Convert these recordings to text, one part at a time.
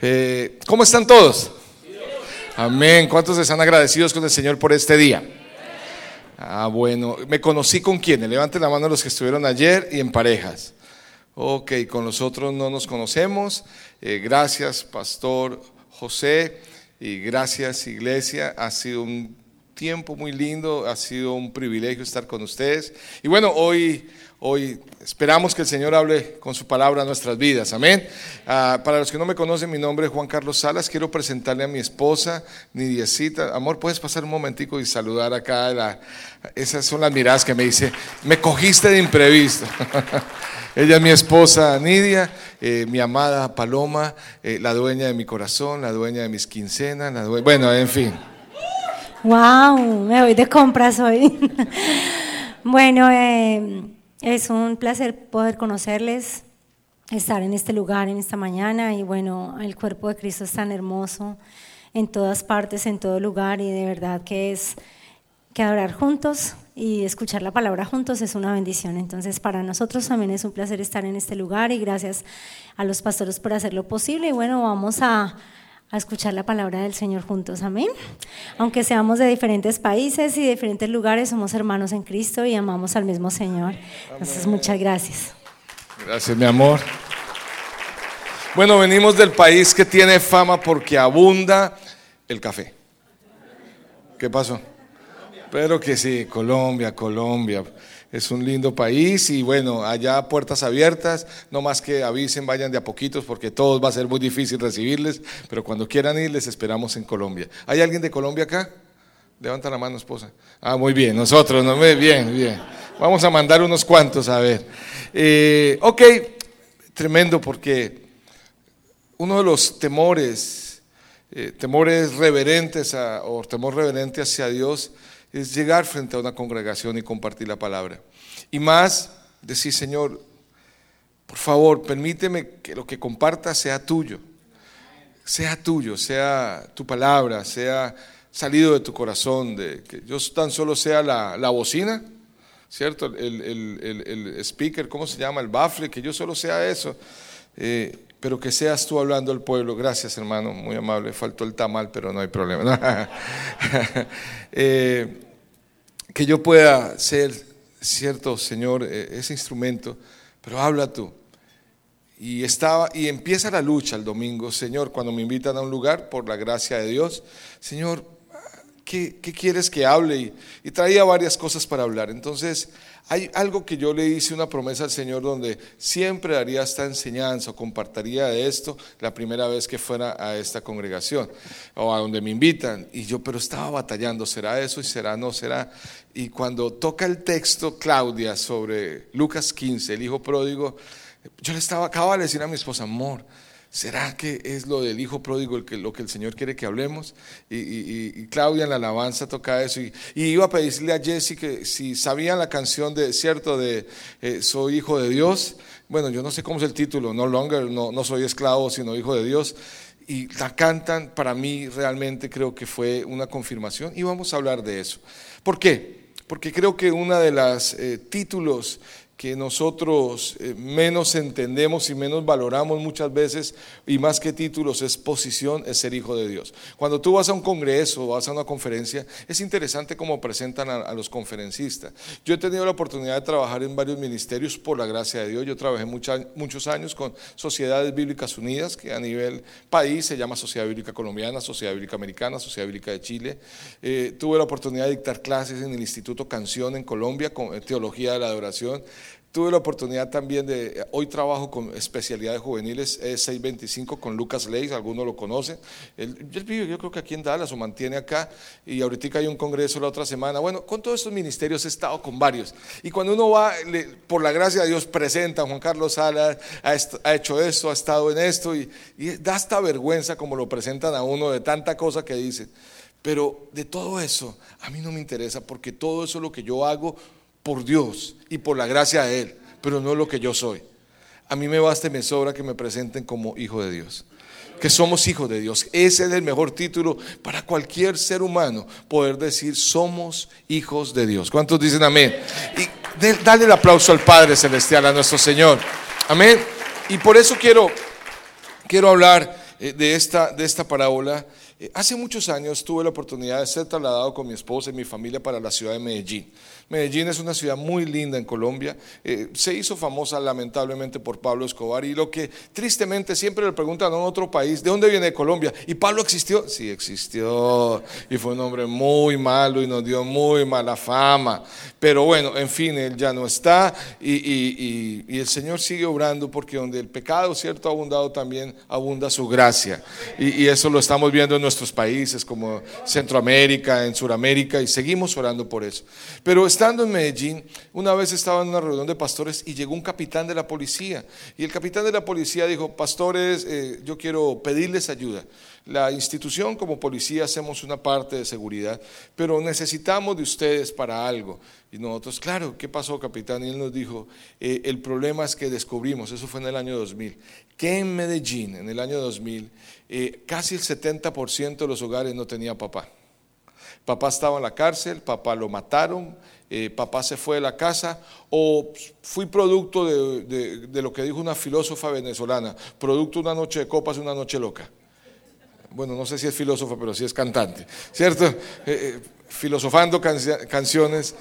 Eh, ¿Cómo están todos? Amén. ¿Cuántos están agradecidos con el Señor por este día? Ah, bueno. ¿Me conocí con quiénes? Levanten la mano los que estuvieron ayer y en parejas. Ok, con nosotros no nos conocemos. Eh, gracias, Pastor José, y gracias, Iglesia. Ha sido un tiempo muy lindo, ha sido un privilegio estar con ustedes. Y bueno, hoy Hoy esperamos que el Señor hable con su palabra a nuestras vidas. Amén. Ah, para los que no me conocen, mi nombre es Juan Carlos Salas. Quiero presentarle a mi esposa, Nidiecita. Amor, ¿puedes pasar un momentico y saludar acá? La, esas son las miradas que me dice, me cogiste de imprevisto. Ella es mi esposa Nidia, eh, mi amada Paloma, eh, la dueña de mi corazón, la dueña de mis quincenas, la bueno, en fin. Wow, me voy de compras hoy. bueno, eh, es un placer poder conocerles, estar en este lugar, en esta mañana y bueno, el cuerpo de Cristo es tan hermoso en todas partes, en todo lugar y de verdad que es que adorar juntos y escuchar la palabra juntos es una bendición. Entonces, para nosotros también es un placer estar en este lugar y gracias a los pastores por hacerlo posible. Y bueno, vamos a a escuchar la palabra del Señor juntos, amén. Aunque seamos de diferentes países y diferentes lugares, somos hermanos en Cristo y amamos al mismo Señor. Entonces, muchas gracias. Gracias, mi amor. Bueno, venimos del país que tiene fama porque abunda el café. ¿Qué pasó? Pero que sí, Colombia, Colombia es un lindo país y bueno, allá puertas abiertas, no más que avisen, vayan de a poquitos porque todos va a ser muy difícil recibirles, pero cuando quieran ir les esperamos en Colombia. ¿Hay alguien de Colombia acá? Levanta la mano, esposa. Ah, muy bien, nosotros, ¿no? Bien, bien. Vamos a mandar unos cuantos a ver. Eh, ok, tremendo porque uno de los temores, eh, temores reverentes o temor reverente hacia Dios, es llegar frente a una congregación y compartir la palabra. Y más, decir, Señor, por favor, permíteme que lo que comparta sea tuyo, sea tuyo, sea tu palabra, sea salido de tu corazón, de que yo tan solo sea la, bocina, ¿cierto? El, el, speaker, ¿cómo se llama? El baffle, que yo solo sea eso. Eh, pero que seas tú hablando al pueblo. Gracias, hermano, muy amable. Faltó el tamal, pero no hay problema. Eh, que yo pueda ser, cierto, Señor, eh, ese instrumento, pero habla tú. Y, estaba, y empieza la lucha el domingo, Señor, cuando me invitan a un lugar, por la gracia de Dios, Señor, ¿qué, quieres que hable? y traía varias cosas para hablar. Entonces, hay algo que yo le hice una promesa al Señor donde siempre haría esta enseñanza o compartiría de esto la primera vez que fuera a esta congregación o a donde me invitan. Y yo, pero estaba batallando, ¿será eso y será no será? Y cuando toca el texto Claudia sobre Lucas 15, el hijo pródigo, yo le estaba, acababa de decir a mi esposa, amor, ¿Será que es lo del hijo pródigo que, lo que el Señor quiere que hablemos? Y, Claudia en la alabanza toca eso. Y, iba a pedirle a Jesse que si sabían la canción de, cierto, de eh, Soy hijo de Dios. Bueno, yo no sé cómo es el título, no longer, no, no soy esclavo, sino hijo de Dios. Y la cantan, para mí realmente creo que fue una confirmación. Y vamos a hablar de eso. ¿Por qué? Porque creo que uno de los eh, títulos que nosotros eh, menos entendemos y menos valoramos muchas veces, y más que títulos, es posición, es ser hijo de Dios. Cuando tú vas a un congreso o vas a una conferencia, es interesante cómo presentan a, los conferencistas. Yo he tenido la oportunidad de trabajar en varios ministerios por la gracia de Dios. Yo trabajé muchos años con Sociedades Bíblicas Unidas, que a nivel país se llama Sociedad Bíblica Colombiana, Sociedad Bíblica Americana, Sociedad Bíblica de Chile. Eh, tuve la oportunidad de dictar clases en el Instituto Canción en Colombia, con eh, Teología de la Adoración. Tuve la oportunidad también de, hoy trabajo con especialidades juveniles 625 con Lucas Leis, algunos lo conocen. Él, vive, yo creo que aquí en Dallas o mantiene acá, y ahorita hay un congreso la otra semana. Bueno, con todos estos ministerios he estado con varios. Y cuando uno va, por la gracia de Dios, presenta, Juan Carlos Salas ha, hecho esto, ha estado en esto, y, y da esta vergüenza como lo presentan a uno de tanta cosa que dicen. Pero de todo eso, a mí no me interesa, porque todo eso es lo que yo hago por Dios y por la gracia de Él, pero no lo que yo soy. A mí me basta y me sobra que me presenten como hijo de Dios. Que somos hijos de Dios. Ese es el mejor título para cualquier ser humano, poder decir somos hijos de Dios. ¿Cuántos dicen amén? Y dale el aplauso al Padre Celestial, a nuestro Señor. Amén. Y por eso quiero, quiero hablar eh, de esta, de esta parábola, eh, hace muchos años tuve la oportunidad de ser trasladado con mi esposa y mi familia para la ciudad de Medellín. Medellín es una ciudad muy linda en Colombia. Eh, se hizo famosa lamentablemente por Pablo Escobar y lo que tristemente siempre le preguntan a otro país, ¿de dónde viene Colombia? ¿Y Pablo existió? Sí, existió. Y fue un hombre muy malo y nos dio muy mala fama. Pero bueno, en fin, él ya no está y, el Señor sigue obrando porque donde el pecado, cierto, ha abundado también abunda su gracia. Y, eso lo estamos viendo en nuestros países como Centroamérica, en Sudamérica y seguimos orando por eso. Pero estando en Medellín, una vez estaba en una reunión de pastores y llegó un capitán de la policía. Y el capitán de la policía dijo, pastores, eh, yo quiero pedirles ayuda. La institución como policía hacemos una parte de seguridad, pero necesitamos de ustedes para algo. Y nosotros, claro, ¿qué pasó, capitán? Y él nos dijo, eh, el problema es que descubrimos, eso fue en el año 2000, que en Medellín, en el año 2000, eh, casi el 70% de los hogares no tenía papá. Papá estaba en la cárcel, papá lo mataron, eh, papá se fue de la casa, o fui producto de, lo que dijo una filósofa venezolana, producto de una noche de copas, una noche loca. Bueno, no sé si es filósofa, pero sí es cantante, ¿cierto? Eh, eh, filosofando canciones.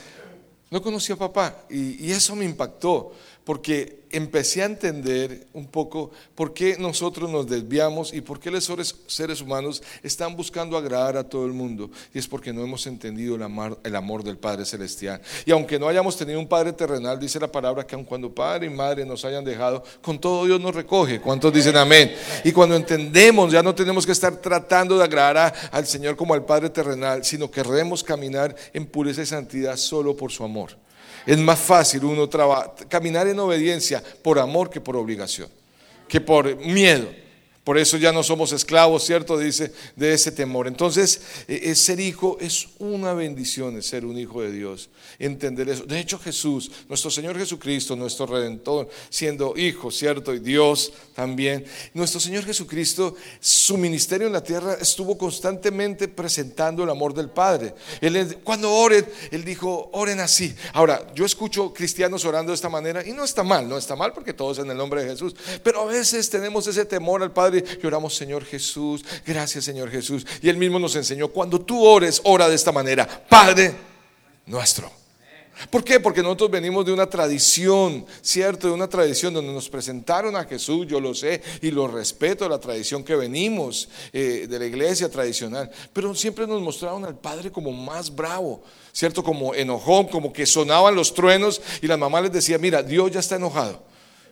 No conocía a papá y eso me impactó, porque empecé a entender un poco por qué nosotros nos desviamos y por qué los seres humanos están buscando agradar a todo el mundo. Y es porque no hemos entendido el amor, el amor del Padre Celestial. Y aunque no hayamos tenido un Padre terrenal, dice la palabra que aun cuando Padre y Madre nos hayan dejado, con todo Dios nos recoge. ¿Cuántos dicen amén? Y cuando entendemos, ya no tenemos que estar tratando de agradar al Señor como al Padre terrenal, sino que queremos caminar en pureza y santidad solo por su amor. Es más fácil uno caminar en obediencia por amor que por obligación, que por miedo. Por eso ya no somos esclavos, ¿cierto? Dice, de ese temor. Entonces, e, ser hijo es una bendición, ser un hijo de Dios. Entender eso. De hecho, Jesús, nuestro Señor Jesucristo, nuestro Redentor, siendo hijo, ¿cierto? Y Dios también. Nuestro Señor Jesucristo, su ministerio en la tierra estuvo constantemente presentando el amor del Padre. Él, cuando oren, Él dijo, oren así. Ahora, yo escucho cristianos orando de esta manera y no está mal, no está mal porque todos en el nombre de Jesús. Pero a veces tenemos ese temor al Padre y oramos, Señor Jesús, gracias Señor Jesús. Y Él mismo nos enseñó, cuando tú ores, ora de esta manera, Padre nuestro. ¿Por qué? Porque nosotros venimos de una tradición, ¿cierto? De una tradición donde nos presentaron a Jesús, yo lo sé y lo respeto, la tradición que venimos eh, de la iglesia tradicional, pero siempre nos mostraron al Padre como más bravo, ¿cierto? Como enojón, como que sonaban los truenos y la mamá les decía, mira, Dios ya está enojado.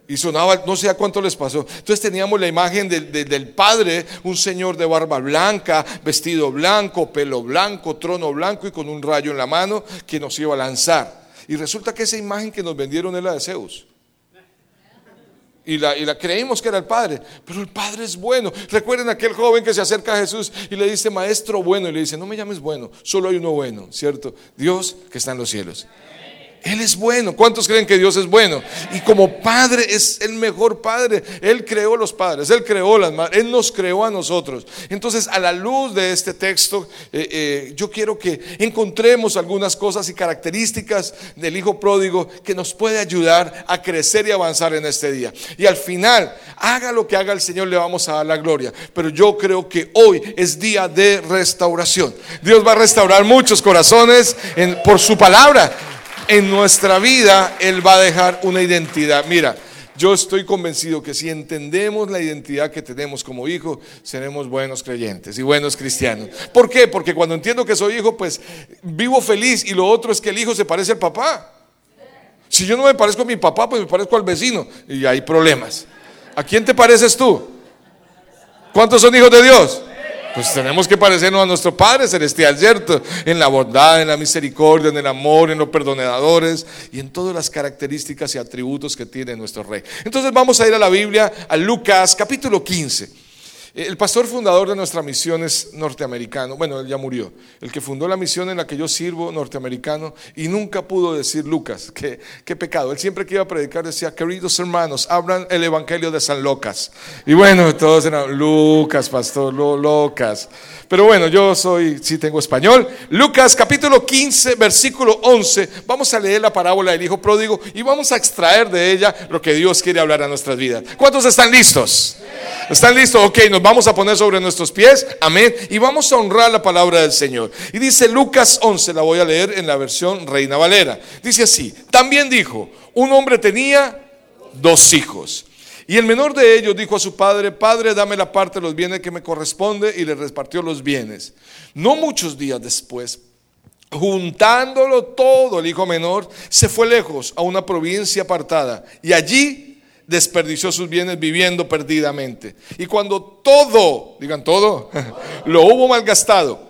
Y sonaba, no sé a cuánto les pasó. Entonces teníamos la imagen del, padre, un señor de barba blanca, vestido blanco, pelo blanco, trono blanco y con un rayo en la mano que nos iba a lanzar. Y resulta que esa imagen que nos vendieron era de Zeus. Y la, y la, creímos que era el Padre, pero el Padre es bueno. Recuerden aquel joven que se acerca a Jesús y le dice, Maestro bueno, y le dice, no me llames bueno, solo hay uno bueno, ¿cierto? Dios que está en los cielos. Él es bueno. ¿Cuántos creen que Dios es bueno? Y como padre es el mejor padre. Él creó los padres, Él creó las Él nos creó a nosotros. Entonces, a la luz de este texto, eh, eh, yo quiero que encontremos algunas cosas y características del Hijo Pródigo que nos puede ayudar a crecer y avanzar en este día. Y al final, haga lo que haga el Señor, le vamos a dar la gloria. Pero yo creo que hoy es día de restauración. Dios va a restaurar muchos corazones por su palabra en nuestra vida Él va a dejar una identidad. Mira, yo estoy convencido que si entendemos la identidad que tenemos como hijo, seremos buenos creyentes y buenos cristianos. ¿Por qué? Porque cuando entiendo que soy hijo, pues vivo feliz y lo otro es que el hijo se parece al papá. Si yo no me parezco a mi papá, pues me parezco al vecino y hay problemas. ¿A quién te pareces tú? ¿Cuántos son hijos de Dios? Pues tenemos que parecernos a nuestro Padre Celestial, ¿cierto? En la bondad, en la misericordia, en el amor, en los perdonadores y en todas las características y atributos que tiene nuestro Rey. Entonces vamos a ir a la Biblia, a Lucas capítulo 15. El pastor fundador de nuestra misión es norteamericano, bueno, él ya murió, el que fundó la misión en la que yo sirvo, norteamericano, y nunca pudo decir Lucas, qué, qué pecado. Él siempre que iba a predicar decía, queridos hermanos, hablan el Evangelio de San Lucas. Y bueno, todos eran, Lucas, pastor, Lucas. Pero bueno, yo soy, sí tengo español. Lucas capítulo 15, versículo 11, vamos a leer la parábola del Hijo Pródigo y vamos a extraer de ella lo que Dios quiere hablar a nuestras vidas. ¿Cuántos están listos? ¿Están listos? Ok, nos vamos a poner sobre nuestros pies. Amén. Y vamos a honrar la palabra del Señor. Y dice Lucas 11, la voy a leer en la versión Reina Valera. Dice así, también dijo, un hombre tenía dos hijos. Y el menor de ellos dijo a su padre, Padre, dame la parte de los bienes que me corresponde, y le repartió los bienes. No muchos días después, juntándolo todo, el hijo menor se fue lejos a una provincia apartada, y allí desperdició sus bienes viviendo perdidamente. Y cuando todo, digan todo, lo hubo malgastado,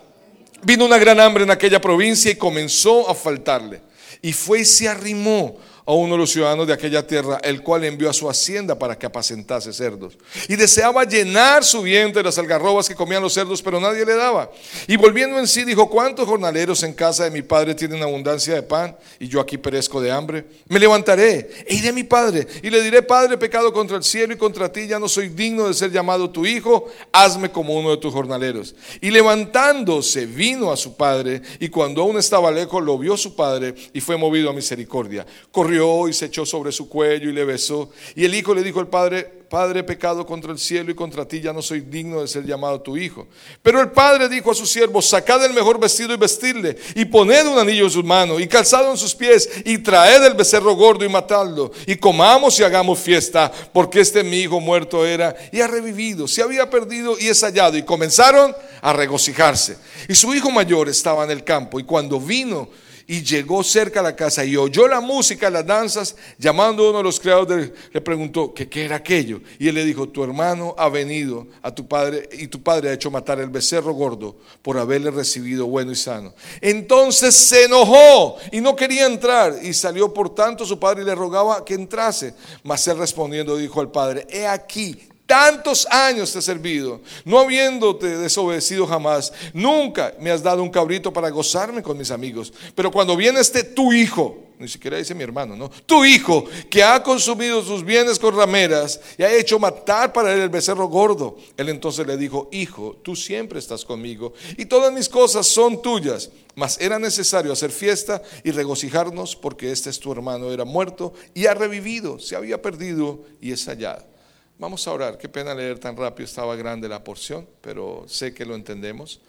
vino una gran hambre en aquella provincia y comenzó a faltarle. Y fue y se arrimó a uno de los ciudadanos de aquella tierra, el cual envió a su hacienda para que apacentase cerdos. Y deseaba llenar su vientre de las algarrobas que comían los cerdos, pero nadie le daba. Y volviendo en sí, dijo, ¿cuántos jornaleros en casa de mi padre tienen abundancia de pan y yo aquí perezco de hambre? Me levantaré e iré a mi padre y le diré, Padre, pecado contra el cielo y contra ti, ya no soy digno de ser llamado tu hijo, hazme como uno de tus jornaleros. Y levantándose, vino a su padre y cuando aún estaba lejos, lo vio su padre y fue movido a misericordia. Corrió y se echó sobre su cuello y le besó. Y el hijo le dijo al padre, Padre, pecado contra el cielo y contra ti, ya no soy digno de ser llamado tu hijo. Pero el padre dijo a su siervo, sacad el mejor vestido y vestirle, y poned un anillo en sus manos, y calzado en sus pies, y traed el becerro gordo y matadlo, y comamos y hagamos fiesta, porque este mi hijo muerto era y ha revivido, se había perdido y es hallado. Y comenzaron a regocijarse. Y su hijo mayor estaba en el campo, y cuando vino, y llegó cerca a la casa y oyó la música, las danzas, llamando a uno de los criados, le preguntó qué era aquello. Y él le dijo, tu hermano ha venido a tu padre y tu padre ha hecho matar el becerro gordo por haberle recibido bueno y sano. Entonces se enojó y no quería entrar y salió por tanto su padre y le rogaba que entrase. Mas él respondiendo dijo al padre, he aquí, Tantos años te he servido, no habiéndote desobedecido jamás. Nunca me has dado un cabrito para gozarme con mis amigos. Pero cuando viene este tu hijo, ni siquiera dice mi hermano, ¿no? Tu hijo que ha consumido sus bienes con rameras y ha hecho matar para él el becerro gordo. Él entonces le dijo, hijo, tú siempre estás conmigo y todas mis cosas son tuyas. Mas era necesario hacer fiesta y regocijarnos porque este es tu hermano, era muerto y ha revivido, se había perdido y es hallado. Vamos a orar. Qué pena leer tan rápido, estaba grande la porción, pero sé que lo entendemos.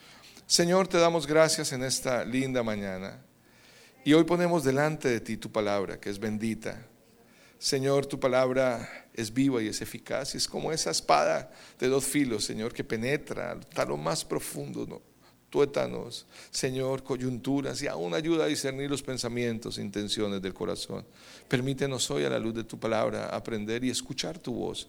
Señor, te damos gracias en esta linda mañana. Y hoy ponemos delante de ti tu palabra, que es bendita. Señor, tu palabra es viva y es eficaz. Y es como esa espada de dos filos, Señor, que penetra hasta lo más profundo, ¿no? Tuétanos, Señor, coyunturas y aún ayuda a discernir los pensamientos intenciones del corazón. Permítenos hoy a la luz de tu palabra aprender y escuchar tu voz.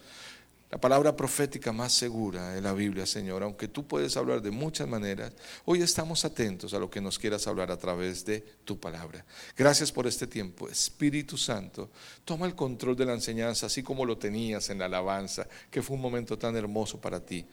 La palabra profética más segura en la Biblia, Señor, aunque tú puedes hablar de muchas maneras, hoy estamos atentos a lo que nos quieras hablar a través de tu palabra. Gracias por este tiempo. Espíritu Santo, toma el control de la enseñanza, así como lo tenías en la alabanza, que fue un momento tan hermoso para ti.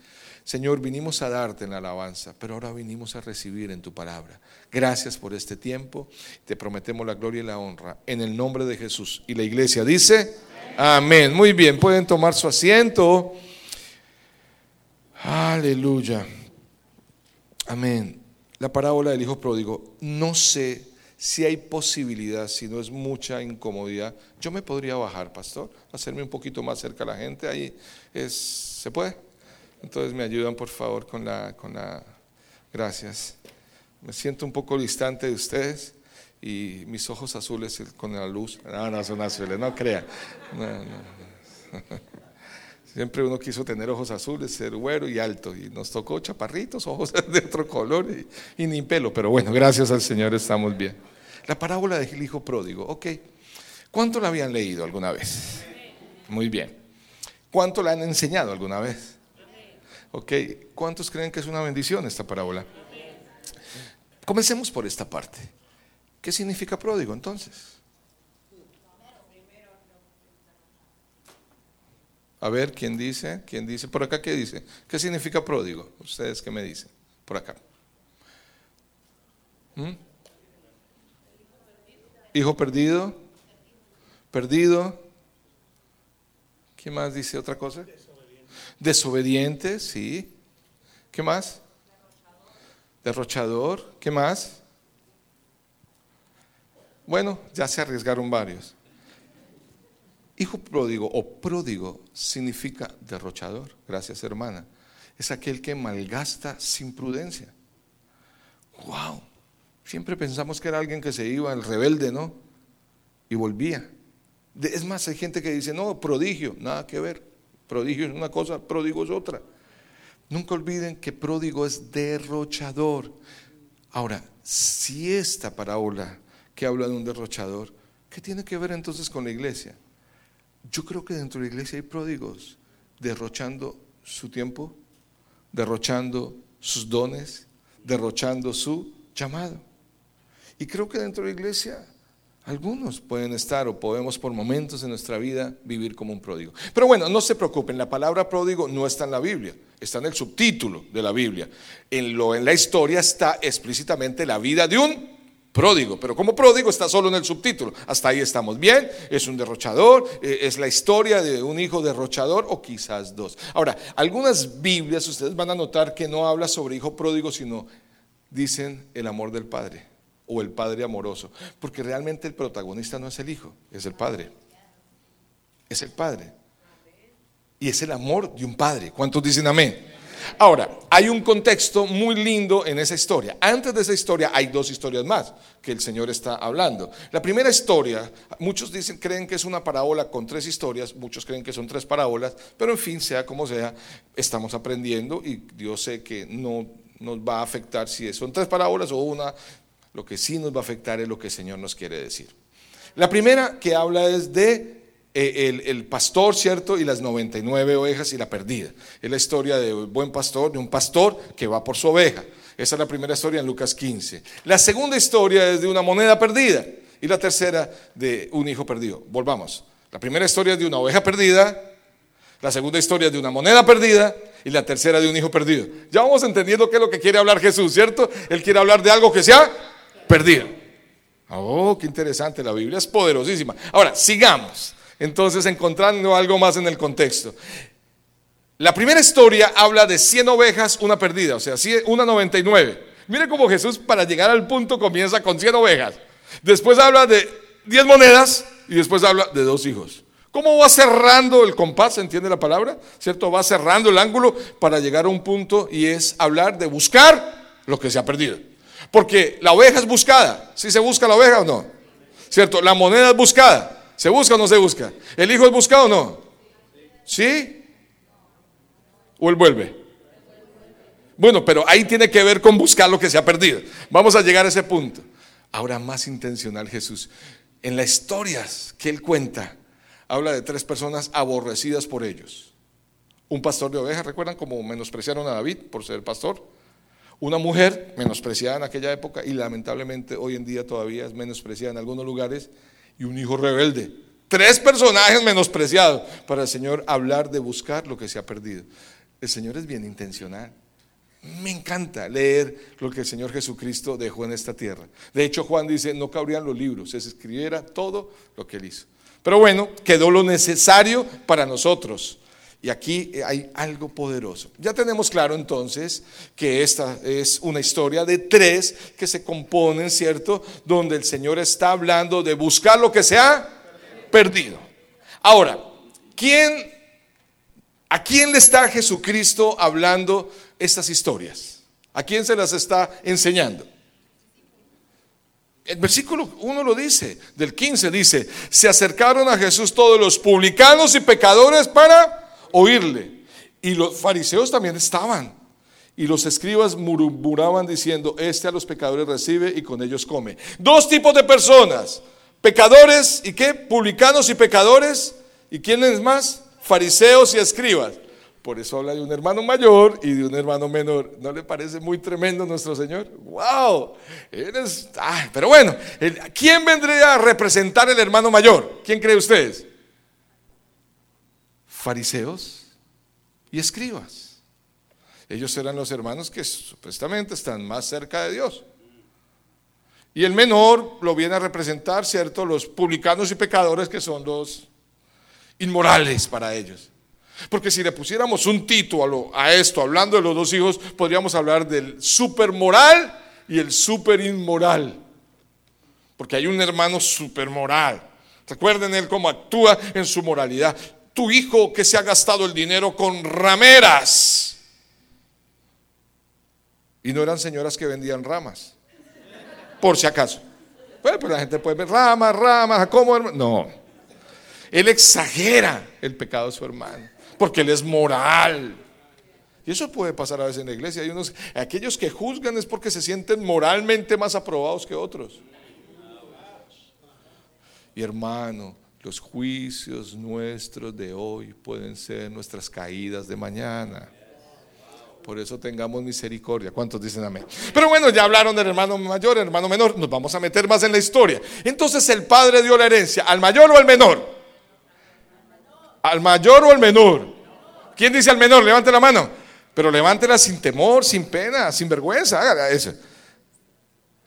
Señor, vinimos a darte en la alabanza, pero ahora vinimos a recibir en tu palabra. Gracias por este tiempo. Te prometemos la gloria y la honra en el nombre de Jesús. Y la iglesia dice... Amén. Muy bien, pueden tomar su asiento. Aleluya. Amén. La parábola del hijo pródigo. No sé si hay posibilidad, si no es mucha incomodidad. Yo me podría bajar, pastor, hacerme un poquito más cerca a la gente. Ahí es, ¿se puede? Entonces me ayudan, por favor, con la, con la. Gracias. Me siento un poco distante de ustedes y mis ojos azules con la luz. No, no son azules, no crea. Siempre uno quiso tener ojos azules, ser güero y alto, y nos tocó chaparritos, ojos de otro color y, y ni pelo, pero bueno, gracias al Señor estamos bien. La parábola del hijo pródigo, ok. ¿Cuánto la habían leído alguna vez? Muy bien. ¿Cuánto la han enseñado alguna vez? Ok. ¿Cuántos creen que es una bendición esta parábola? Comencemos por esta parte. ¿Qué significa pródigo entonces? A ver, ¿quién dice? ¿Quién dice? Por acá, ¿qué dice? ¿Qué significa pródigo? Ustedes, ¿qué me dicen? Por acá. ¿Mm? Hijo perdido. Perdido. ¿Qué más dice otra cosa? Desobediente, sí. ¿Qué más? Derrochador. ¿Qué más? Bueno, ya se arriesgaron varios. Hijo pródigo o pródigo significa derrochador. Gracias, hermana. Es aquel que malgasta sin prudencia. ¡Wow! Siempre pensamos que era alguien que se iba, el rebelde, ¿no? Y volvía. Es más, hay gente que dice, no, prodigio, nada que ver. Prodigio es una cosa, pródigo es otra. Nunca olviden que pródigo es derrochador. Ahora, si esta parábola que habla de un derrochador, ¿qué tiene que ver entonces con la iglesia? Yo creo que dentro de la iglesia hay pródigos derrochando su tiempo, derrochando sus dones, derrochando su llamado. Y creo que dentro de la iglesia algunos pueden estar o podemos por momentos en nuestra vida vivir como un pródigo. Pero bueno, no se preocupen, la palabra pródigo no está en la Biblia, está en el subtítulo de la Biblia. En, lo, en la historia está explícitamente la vida de un pródigo, pero como pródigo está solo en el subtítulo. Hasta ahí estamos bien, es un derrochador, eh, es la historia de un hijo derrochador o quizás dos. Ahora, algunas Biblias ustedes van a notar que no habla sobre hijo pródigo, sino dicen el amor del padre o el padre amoroso, porque realmente el protagonista no es el hijo, es el padre. Es el padre. Y es el amor de un padre. ¿Cuántos dicen amén? Ahora, hay un contexto muy lindo en esa historia. Antes de esa historia hay dos historias más que el Señor está hablando. La primera historia, muchos dicen, creen que es una parábola con tres historias, muchos creen que son tres parábolas, pero en fin, sea como sea, estamos aprendiendo y Dios sé que no nos va a afectar si son tres parábolas o una, lo que sí nos va a afectar es lo que el Señor nos quiere decir. La primera que habla es de eh, el, pastor, ¿cierto? Y las 99 ovejas y la perdida. Es la historia de un buen pastor, de un pastor que va por su oveja. Esa es la primera historia en Lucas 15. La segunda historia es de una moneda perdida. Y la tercera de un hijo perdido. Volvamos. La primera historia es de una oveja perdida. La segunda historia es de una moneda perdida. Y la tercera de un hijo perdido. Ya vamos entendiendo qué es lo que quiere hablar Jesús, ¿cierto? Él quiere hablar de algo que sea perdido. Oh, qué interesante, la Biblia es poderosísima. Ahora, sigamos. Entonces, encontrando algo más en el contexto. La primera historia habla de 100 ovejas, una perdida, o sea, una 99. Mire cómo Jesús para llegar al punto comienza con 100 ovejas. Después habla de 10 monedas y después habla de dos hijos. ¿Cómo va cerrando el compás? ¿Entiende la palabra? ¿Cierto? Va cerrando el ángulo para llegar a un punto y es hablar de buscar lo que se ha perdido. Porque la oveja es buscada. ¿Sí se busca la oveja o no? ¿Cierto? La moneda es buscada. ¿Se busca o no se busca? ¿El hijo es buscado o no? ¿Sí? ¿O él vuelve? Bueno, pero ahí tiene que ver con buscar lo que se ha perdido. Vamos a llegar a ese punto. Ahora más intencional Jesús. En las historias que él cuenta, habla de tres personas aborrecidas por ellos. Un pastor de ovejas, ¿recuerdan cómo menospreciaron a David por ser pastor? Una mujer menospreciada en aquella época y lamentablemente hoy en día todavía es menospreciada en algunos lugares y un hijo rebelde. Tres personajes menospreciados para el Señor hablar de buscar lo que se ha perdido. El Señor es bien intencional. Me encanta leer lo que el Señor Jesucristo dejó en esta tierra. De hecho, Juan dice, no cabrían los libros, se escribiera todo lo que él hizo. Pero bueno, quedó lo necesario para nosotros. Y aquí hay algo poderoso. Ya tenemos claro entonces que esta es una historia de tres que se componen, ¿cierto? Donde el Señor está hablando de buscar lo que se ha perdido. Ahora, ¿quién, ¿a quién le está Jesucristo hablando estas historias? ¿A quién se las está enseñando? El versículo 1 lo dice, del 15 dice, se acercaron a Jesús todos los publicanos y pecadores para oírle. Y los fariseos también estaban. Y los escribas murmuraban diciendo, este a los pecadores recibe y con ellos come. Dos tipos de personas, pecadores y qué, publicanos y pecadores. ¿Y quiénes más? Fariseos y escribas. Por eso habla de un hermano mayor y de un hermano menor. ¿No le parece muy tremendo nuestro Señor? ¡Wow! Eres, pero bueno, ¿quién vendría a representar el hermano mayor? ¿Quién cree ustedes? Fariseos y escribas. Ellos eran los hermanos que supuestamente están más cerca de Dios. Y el menor lo viene a representar, ¿cierto? Los publicanos y pecadores que son los inmorales para ellos. Porque si le pusiéramos un título a esto, hablando de los dos hijos, podríamos hablar del supermoral y el super inmoral. Porque hay un hermano supermoral Recuerden él cómo actúa en su moralidad. Tu hijo que se ha gastado el dinero con rameras. Y no eran señoras que vendían ramas. Por si acaso. Bueno, pues la gente puede ver ramas, ramas, ¿cómo? No. Él exagera el pecado de su hermano. Porque él es moral. Y eso puede pasar a veces en la iglesia. Hay unos, aquellos que juzgan es porque se sienten moralmente más aprobados que otros. Y hermano, los juicios nuestros de hoy pueden ser nuestras caídas de mañana. Por eso tengamos misericordia. ¿Cuántos dicen amén? Pero bueno, ya hablaron del hermano mayor, hermano menor. Nos vamos a meter más en la historia. Entonces el padre dio la herencia al mayor o al menor. Al mayor o al menor. ¿Quién dice al menor? Levante la mano. Pero levántela sin temor, sin pena, sin vergüenza. Hágala eso.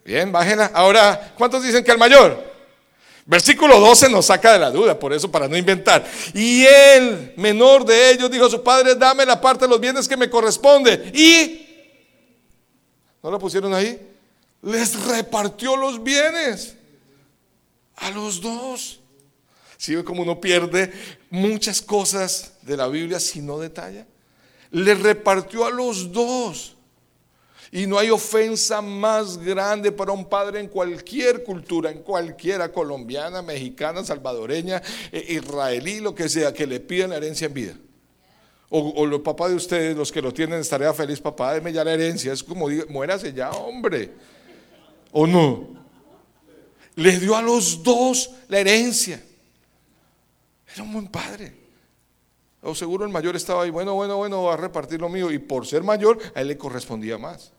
Bien, bájela. Ahora, ¿cuántos dicen que al mayor? Versículo 12 nos saca de la duda, por eso para no inventar. Y el menor de ellos dijo a su padre, dame la parte de los bienes que me corresponde. Y, ¿no la pusieron ahí? Les repartió los bienes a los dos. Si ve como uno pierde muchas cosas de la Biblia si no detalla le repartió a los dos. Y no hay ofensa más grande para un padre en cualquier cultura, en cualquiera, colombiana, mexicana, salvadoreña, eh, israelí, lo que sea, que le pidan la herencia en vida. O, los papás de ustedes, los que lo tienen, estaría feliz, papá, déme ya la herencia. Es como, muérase ya, hombre. ¿O no? Le dio a los dos la herencia. Era un buen padre. O seguro el mayor estaba ahí, bueno, bueno, bueno, va a repartir lo mío. Y por ser mayor, a él le correspondía más.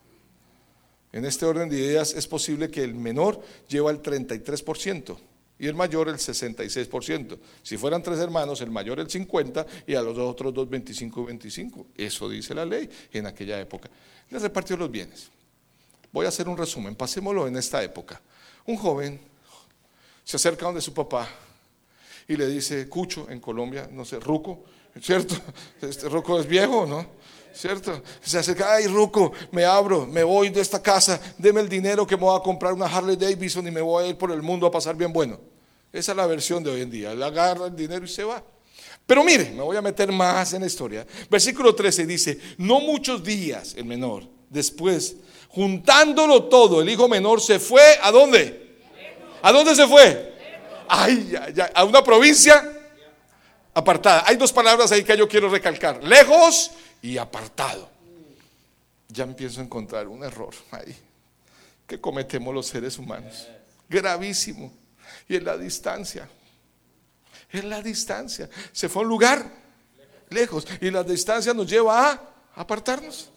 En este orden de ideas es posible que el menor lleva el 33% y el mayor el 66%. Si fueran tres hermanos, el mayor el 50% y a los otros dos 25 y 25. Eso dice la ley en aquella época. Le repartió los bienes. Voy a hacer un resumen, pasémoslo en esta época. Un joven se acerca donde su papá y le dice, Cucho, en Colombia, no sé, Ruco, ¿cierto? Este Ruco es viejo, ¿no? ¿Cierto? Se acerca, ay Ruco, me abro, me voy de esta casa, deme el dinero que me voy a comprar una Harley Davidson y me voy a ir por el mundo a pasar bien bueno. Esa es la versión de hoy en día. Él agarra el dinero y se va. Pero mire, me voy a meter más en la historia. Versículo 13 dice, no muchos días, el menor, después, juntándolo todo, el hijo menor se fue, ¿a dónde? ¿A dónde se fue? Ay, ay, a una provincia apartada. Hay dos palabras ahí que yo quiero recalcar, lejos y apartado. Ya empiezo a encontrar un error ahí que cometemos los seres humanos. Gravísimo. Y en la distancia. En la distancia. Se fue a un lugar lejos. Y la distancia nos lleva a apartarnos.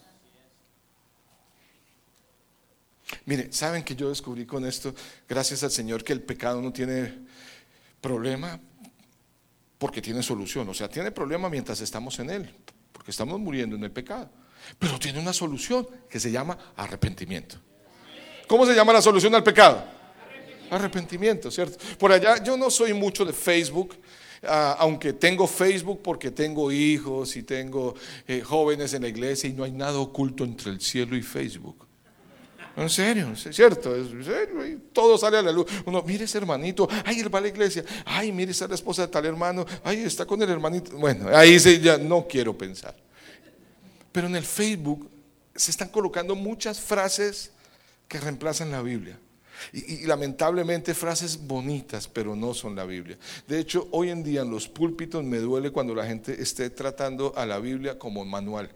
Mire, ¿saben que yo descubrí con esto, gracias al Señor, que el pecado no tiene problema? Porque tiene solución. O sea, tiene problema mientras estamos en él, porque estamos muriendo en el pecado. Pero tiene una solución que se llama arrepentimiento. ¿Cómo se llama la solución al pecado? Arrepentimiento, ¿cierto? Por allá yo no soy mucho de Facebook. Ah, aunque tengo Facebook porque tengo hijos y tengo eh, jóvenes en la iglesia y no hay nada oculto entre el cielo y Facebook. En serio, es cierto, es serio, todo sale a la luz. Uno, mire ese hermanito, ay, él va a la iglesia, ay, mire esa la esposa de tal hermano, ay, está con el hermanito. Bueno, ahí se, ya no quiero pensar. Pero en el Facebook se están colocando muchas frases que reemplazan la Biblia. Y, y, lamentablemente frases bonitas, pero no son la Biblia. De hecho, hoy en día en los púlpitos me duele cuando la gente esté tratando a la Biblia como manual.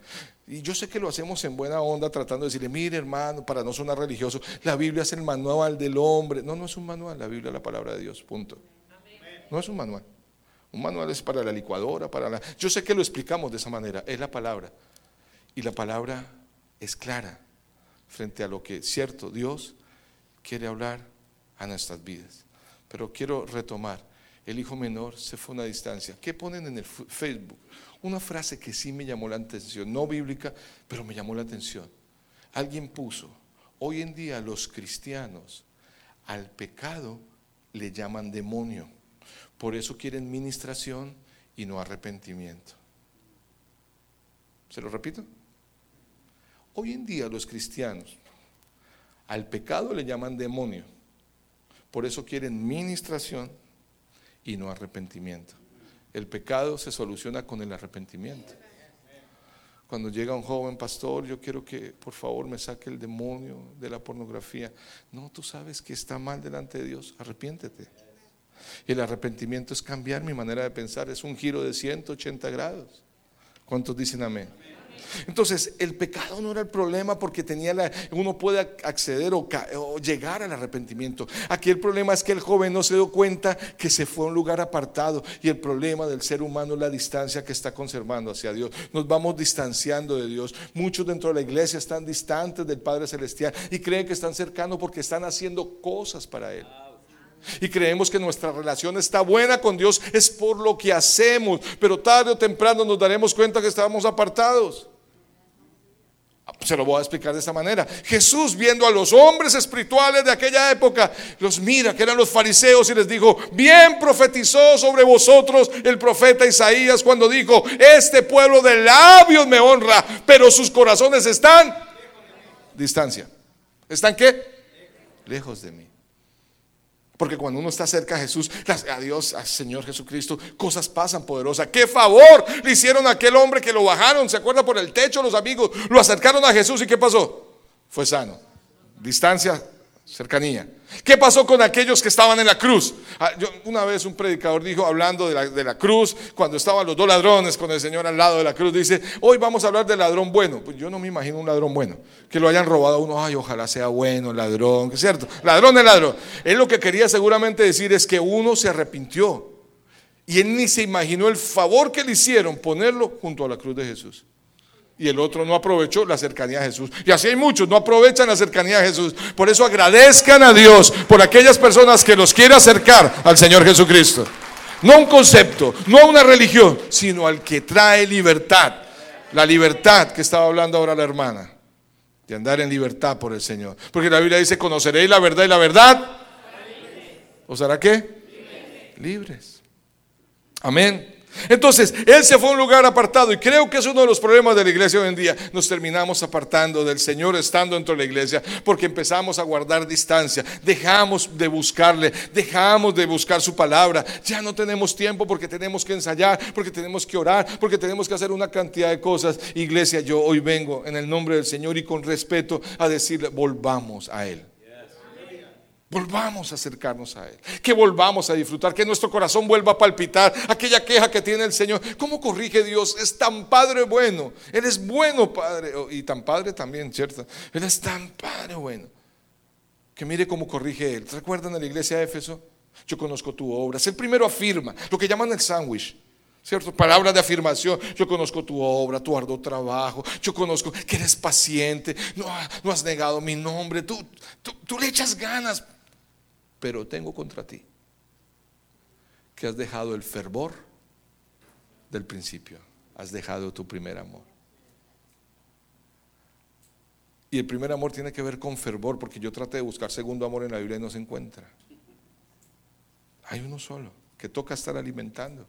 Y yo sé que lo hacemos en buena onda tratando de decirle, mire hermano, para no sonar religioso, la Biblia es el manual del hombre. No, no es un manual, la Biblia es la palabra de Dios, punto. No es un manual. Un manual es para la licuadora, para la... Yo sé que lo explicamos de esa manera, es la palabra. Y la palabra es clara frente a lo que, cierto, Dios quiere hablar a nuestras vidas. Pero quiero retomar, el hijo menor se fue a una distancia. ¿Qué ponen en el Facebook? Una frase que sí me llamó la atención, no bíblica, pero me llamó la atención. Alguien puso, hoy en día los cristianos al pecado le llaman demonio. Por eso quieren ministración y no arrepentimiento. ¿Se lo repito? Hoy en día los cristianos al pecado le llaman demonio. Por eso quieren ministración y no arrepentimiento. El pecado se soluciona con el arrepentimiento. Cuando llega un joven pastor, yo quiero que por favor me saque el demonio de la pornografía. No, tú sabes que está mal delante de Dios, arrepiéntete. Y el arrepentimiento es cambiar mi manera de pensar, es un giro de 180 grados. ¿Cuántos dicen amén? Entonces, el pecado no era el problema porque tenía la, uno puede acceder o, o, llegar al arrepentimiento. Aquí el problema es que el joven no se dio cuenta que se fue a un lugar apartado y el problema del ser humano es la distancia que está conservando hacia Dios. Nos vamos distanciando de Dios. Muchos dentro de la iglesia están distantes del Padre Celestial y creen que están cercanos porque están haciendo cosas para Él. Y creemos que nuestra relación está buena con Dios es por lo que hacemos, pero tarde o temprano nos daremos cuenta que estábamos apartados. Se lo voy a explicar de esta manera. Jesús viendo a los hombres espirituales de aquella época, los mira, que eran los fariseos, y les dijo, bien profetizó sobre vosotros el profeta Isaías cuando dijo, este pueblo de labios me honra, pero sus corazones están distancia. ¿Están qué? Lejos de mí. Porque cuando uno está cerca a Jesús, a Dios, al Señor Jesucristo, cosas pasan poderosas. ¿Qué favor le hicieron a aquel hombre que lo bajaron? ¿Se acuerda por el techo los amigos? Lo acercaron a Jesús y ¿qué pasó? Fue sano. Distancia, cercanía. ¿Qué pasó con aquellos que estaban en la cruz? Ah, una vez un predicador dijo, hablando de la, cruz, cuando estaban los dos ladrones con el Señor al lado de la cruz, dice, hoy vamos a hablar del ladrón bueno. Pues yo no me imagino un ladrón bueno, que lo hayan robado a uno, ay, ojalá sea bueno el ladrón, cierto, ladrón es ladrón. Él lo que quería seguramente decir es que uno se arrepintió y él ni se imaginó el favor que le hicieron ponerlo junto a la cruz de Jesús y el otro no aprovechó la cercanía a Jesús. Y así hay muchos, no aprovechan la cercanía a Jesús. Por eso agradezcan a Dios por aquellas personas que los quiere acercar al Señor Jesucristo. No un concepto, no una religión, sino al que trae libertad. La libertad que estaba hablando ahora la hermana, de andar en libertad por el Señor. Porque la Biblia dice, conoceréis la verdad y la verdad. ¿Os hará qué? Libres. Amén. Entonces, él se fue a un lugar apartado y creo que es uno de los problemas de la iglesia hoy en día. Nos terminamos apartando del Señor estando dentro de la iglesia porque empezamos a guardar distancia, dejamos de buscarle, dejamos de buscar su palabra. Ya no tenemos tiempo porque tenemos que ensayar, porque tenemos que orar, porque tenemos que hacer una cantidad de cosas. Iglesia, yo hoy vengo en el nombre del Señor y con respeto a decirle, volvamos a Él. Volvamos a acercarnos a Él, que volvamos a disfrutar, que nuestro corazón vuelva a palpitar aquella queja que tiene el Señor. ¿Cómo corrige Dios? Es tan Padre bueno, Él es bueno Padre oh, y tan Padre también, ¿cierto? Él es tan Padre bueno. Que mire cómo corrige Él. ¿Recuerdan en la iglesia de Éfeso? Yo conozco tu obra. El primero afirma, lo que llaman el sándwich. ¿Cierto? Palabra de afirmación. Yo conozco tu obra, tu arduo trabajo. Yo conozco que eres paciente. No, no has negado mi nombre. Tú, tú, tú le echas ganas pero tengo contra ti que has dejado el fervor del principio, has dejado tu primer amor. Y el primer amor tiene que ver con fervor, porque yo traté de buscar segundo amor en la Biblia y no se encuentra. Hay uno solo que toca estar alimentando.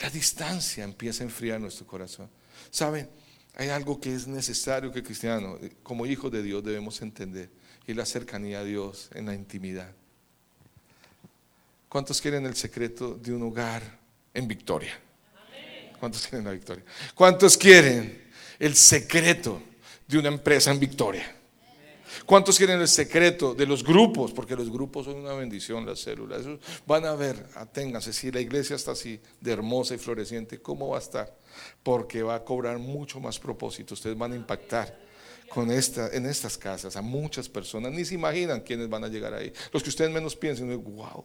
La distancia empieza a enfriar nuestro corazón. ¿Saben? Hay algo que es necesario que cristiano, como hijos de Dios, debemos entender, y la cercanía a Dios en la intimidad. ¿Cuántos quieren el secreto de un hogar en victoria? ¿Cuántos quieren la victoria? ¿Cuántos quieren el secreto de una empresa en victoria? ¿Cuántos quieren el secreto de los grupos? Porque los grupos son una bendición, las células. Van a ver, aténganse, si la iglesia está así de hermosa y floreciente, ¿cómo va a estar? Porque va a cobrar mucho más propósito. Ustedes van a impactar con esta, en estas casas a muchas personas. Ni se imaginan quiénes van a llegar ahí. Los que ustedes menos piensen, wow,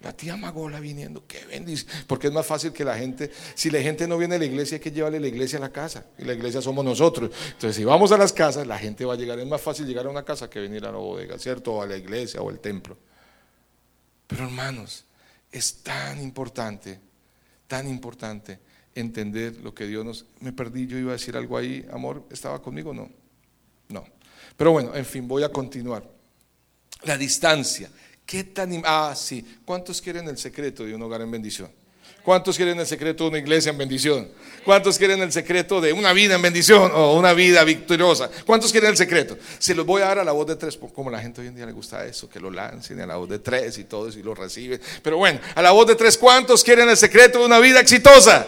la tía Magola viniendo, qué bendición. Porque es más fácil que la gente, si la gente no viene a la iglesia, hay que llevarle la iglesia a la casa. Y la iglesia somos nosotros. Entonces, si vamos a las casas, la gente va a llegar. Es más fácil llegar a una casa que venir a la bodega, ¿cierto? O a la iglesia o al templo. Pero hermanos, es tan importante, tan importante entender lo que Dios nos... Me perdí, yo iba a decir algo ahí, amor, ¿estaba conmigo? No, no. Pero bueno, en fin, voy a continuar. La distancia ¿Qué tan... Ah, sí. ¿Cuántos quieren el secreto de un hogar en bendición? ¿Cuántos quieren el secreto de una iglesia en bendición? ¿Cuántos quieren el secreto de una vida en bendición o una vida victoriosa? ¿Cuántos quieren el secreto? Se los voy a dar a la voz de tres, como la gente hoy en día le gusta eso, que lo lancen a la voz de tres y todo eso y lo reciben. Pero bueno, a la voz de tres, ¿cuántos quieren el secreto de una vida exitosa?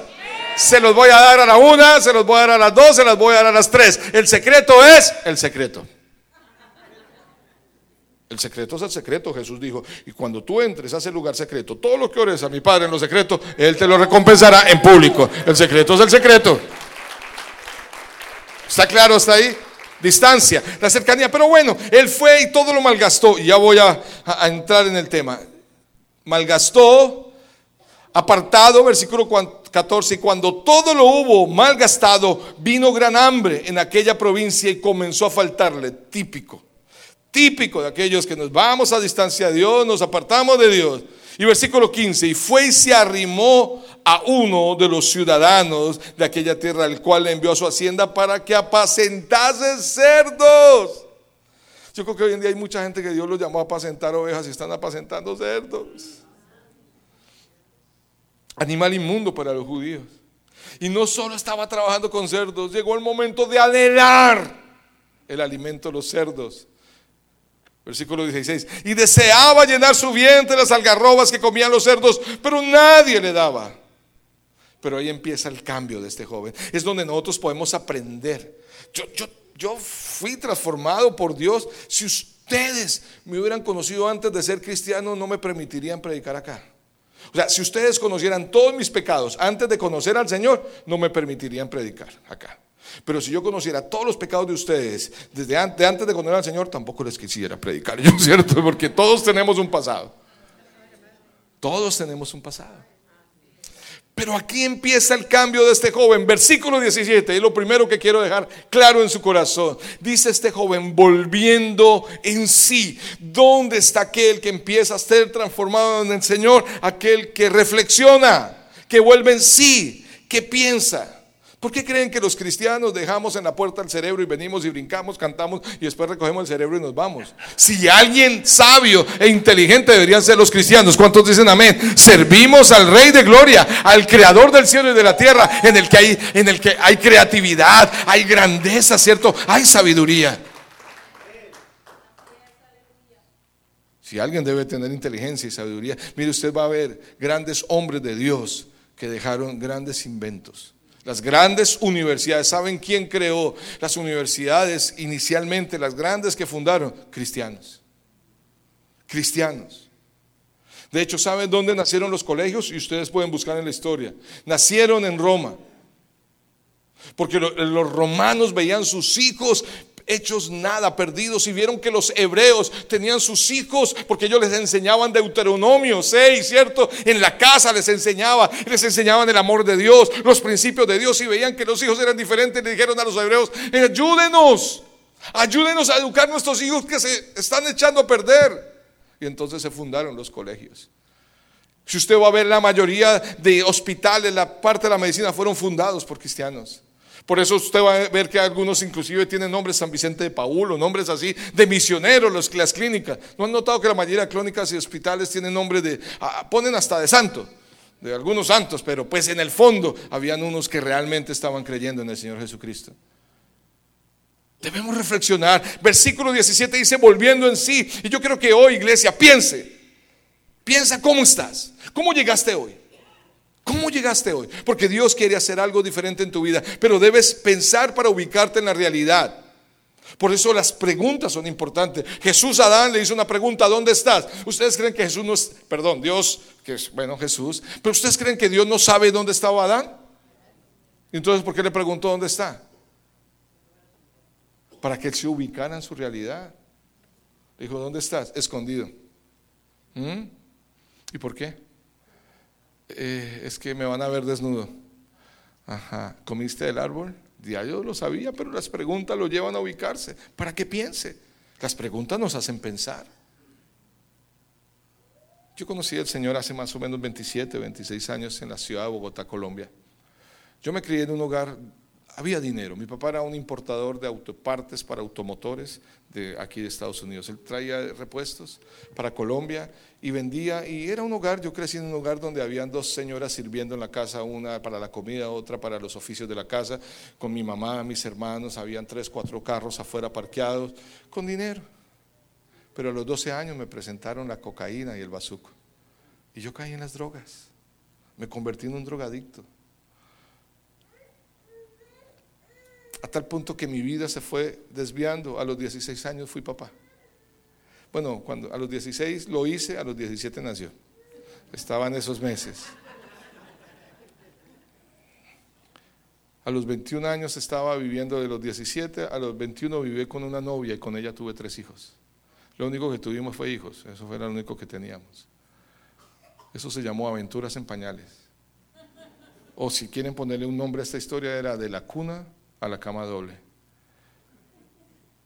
Se los voy a dar a la una, se los voy a dar a las dos, se los voy a dar a las tres. El secreto es el secreto. El secreto es el secreto, Jesús dijo. Y cuando tú entres a ese lugar secreto, todo lo que ores a mi Padre en lo secreto, Él te lo recompensará en público. El secreto es el secreto. ¿Está claro hasta ahí? Distancia, la cercanía. Pero bueno, Él fue y todo lo malgastó. Y ya voy a, a entrar en el tema. Malgastó, apartado, versículo 14. Y cuando todo lo hubo malgastado, vino gran hambre en aquella provincia y comenzó a faltarle. Típico típico de aquellos que nos vamos a distancia de Dios, nos apartamos de Dios. Y versículo 15, y fue y se arrimó a uno de los ciudadanos de aquella tierra, el cual le envió a su hacienda para que apacentase cerdos. Yo creo que hoy en día hay mucha gente que Dios los llamó a apacentar ovejas y están apacentando cerdos. Animal inmundo para los judíos. Y no solo estaba trabajando con cerdos, llegó el momento de anhelar el alimento de los cerdos. Versículo 16. Y deseaba llenar su vientre las algarrobas que comían los cerdos, pero nadie le daba. Pero ahí empieza el cambio de este joven. Es donde nosotros podemos aprender. Yo, yo, yo fui transformado por Dios. Si ustedes me hubieran conocido antes de ser cristiano, no me permitirían predicar acá. O sea, si ustedes conocieran todos mis pecados antes de conocer al Señor, no me permitirían predicar acá. Pero si yo conociera todos los pecados de ustedes desde antes, de conocer al Señor, tampoco les quisiera predicar yo, ¿cierto? Porque todos tenemos un pasado. Todos tenemos un pasado. Pero aquí empieza el cambio de este joven. Versículo 17, es lo primero que quiero dejar claro en su corazón. Dice este joven, volviendo en sí. ¿Dónde está aquel que empieza a ser transformado en el Señor? Aquel que reflexiona, que vuelve en sí, que piensa. ¿Por qué creen que los cristianos dejamos en la puerta el cerebro y venimos y brincamos, cantamos y después recogemos el cerebro y nos vamos? Si alguien sabio e inteligente deberían ser los cristianos, ¿cuántos dicen amén? Servimos al Rey de Gloria, al Creador del cielo y de la tierra, en el que hay, creatividad, hay grandeza, ¿cierto? Hay sabiduría. Si alguien debe tener inteligencia y sabiduría, mire, usted va a ver grandes hombres de Dios que dejaron grandes inventos. Las grandes universidades, ¿saben quién creó las universidades inicialmente, las grandes que fundaron? Cristianos. Cristianos. De hecho, ¿saben dónde nacieron los colegios? Y ustedes pueden buscar en la historia. Nacieron en Roma. Porque los romanos veían sus hijos hechos nada, perdidos, y vieron que los hebreos tenían sus hijos, porque ellos les enseñaban Deuteronomio 6, ¿cierto? En la casa les enseñaba, les enseñaban el amor de Dios, los principios de Dios, y veían que los hijos eran diferentes, le dijeron a los hebreos, ayúdenos, ayúdenos a educar a nuestros hijos que se están echando a perder. Y entonces se fundaron los colegios. Si usted va a ver la mayoría de hospitales, la parte de la medicina fueron fundados por cristianos. Por eso usted va a ver que algunos inclusive tienen nombres San Vicente de Paul o nombres así de misioneros, las clínicas. ¿No han notado que la mayoría de clínicas y hospitales tienen nombre de, ponen hasta de santo, de algunos santos, pero pues en el fondo habían unos que realmente estaban creyendo en el Señor Jesucristo. Debemos reflexionar. Versículo 17 dice, volviendo en sí. Y yo creo que hoy, iglesia, piense. Piensa cómo estás. ¿Cómo llegaste hoy? ¿Cómo llegaste hoy? Porque Dios quiere hacer algo diferente en tu vida, pero debes pensar para ubicarte en la realidad. Por eso las preguntas son importantes. Jesús a Adán le hizo una pregunta, ¿dónde estás? Ustedes creen que Jesús no es, perdón, Dios, que es, bueno, Jesús, pero ustedes creen que Dios no sabe dónde estaba Adán? Entonces, ¿por qué le preguntó dónde está? Para que él se ubicara en su realidad. dijo, ¿dónde estás? Escondido. ¿Mm? ¿Y por qué? Eh, es que me van a ver desnudo. Ajá, ¿comiste del árbol? Ya yo lo sabía, pero las preguntas lo llevan a ubicarse para que piense. Las preguntas nos hacen pensar. Yo conocí al Señor hace más o menos 27, 26 años en la ciudad de Bogotá, Colombia. Yo me crié en un hogar había dinero. Mi papá era un importador de autopartes para automotores de aquí de Estados Unidos. Él traía repuestos para Colombia y vendía. Y era un hogar, yo crecí en un hogar donde habían dos señoras sirviendo en la casa, una para la comida, otra para los oficios de la casa, con mi mamá, mis hermanos. Habían tres, cuatro carros afuera parqueados, con dinero. Pero a los 12 años me presentaron la cocaína y el bazuco. Y yo caí en las drogas. Me convertí en un drogadicto. A tal punto que mi vida se fue desviando. A los 16 años fui papá. Bueno, cuando a los 16 lo hice, a los 17 nació. Estaba en esos meses. A los 21 años estaba viviendo de los 17, a los 21 viví con una novia y con ella tuve tres hijos. Lo único que tuvimos fue hijos, eso fue lo único que teníamos. Eso se llamó Aventuras en Pañales. O si quieren ponerle un nombre a esta historia, era de la cuna a la cama doble.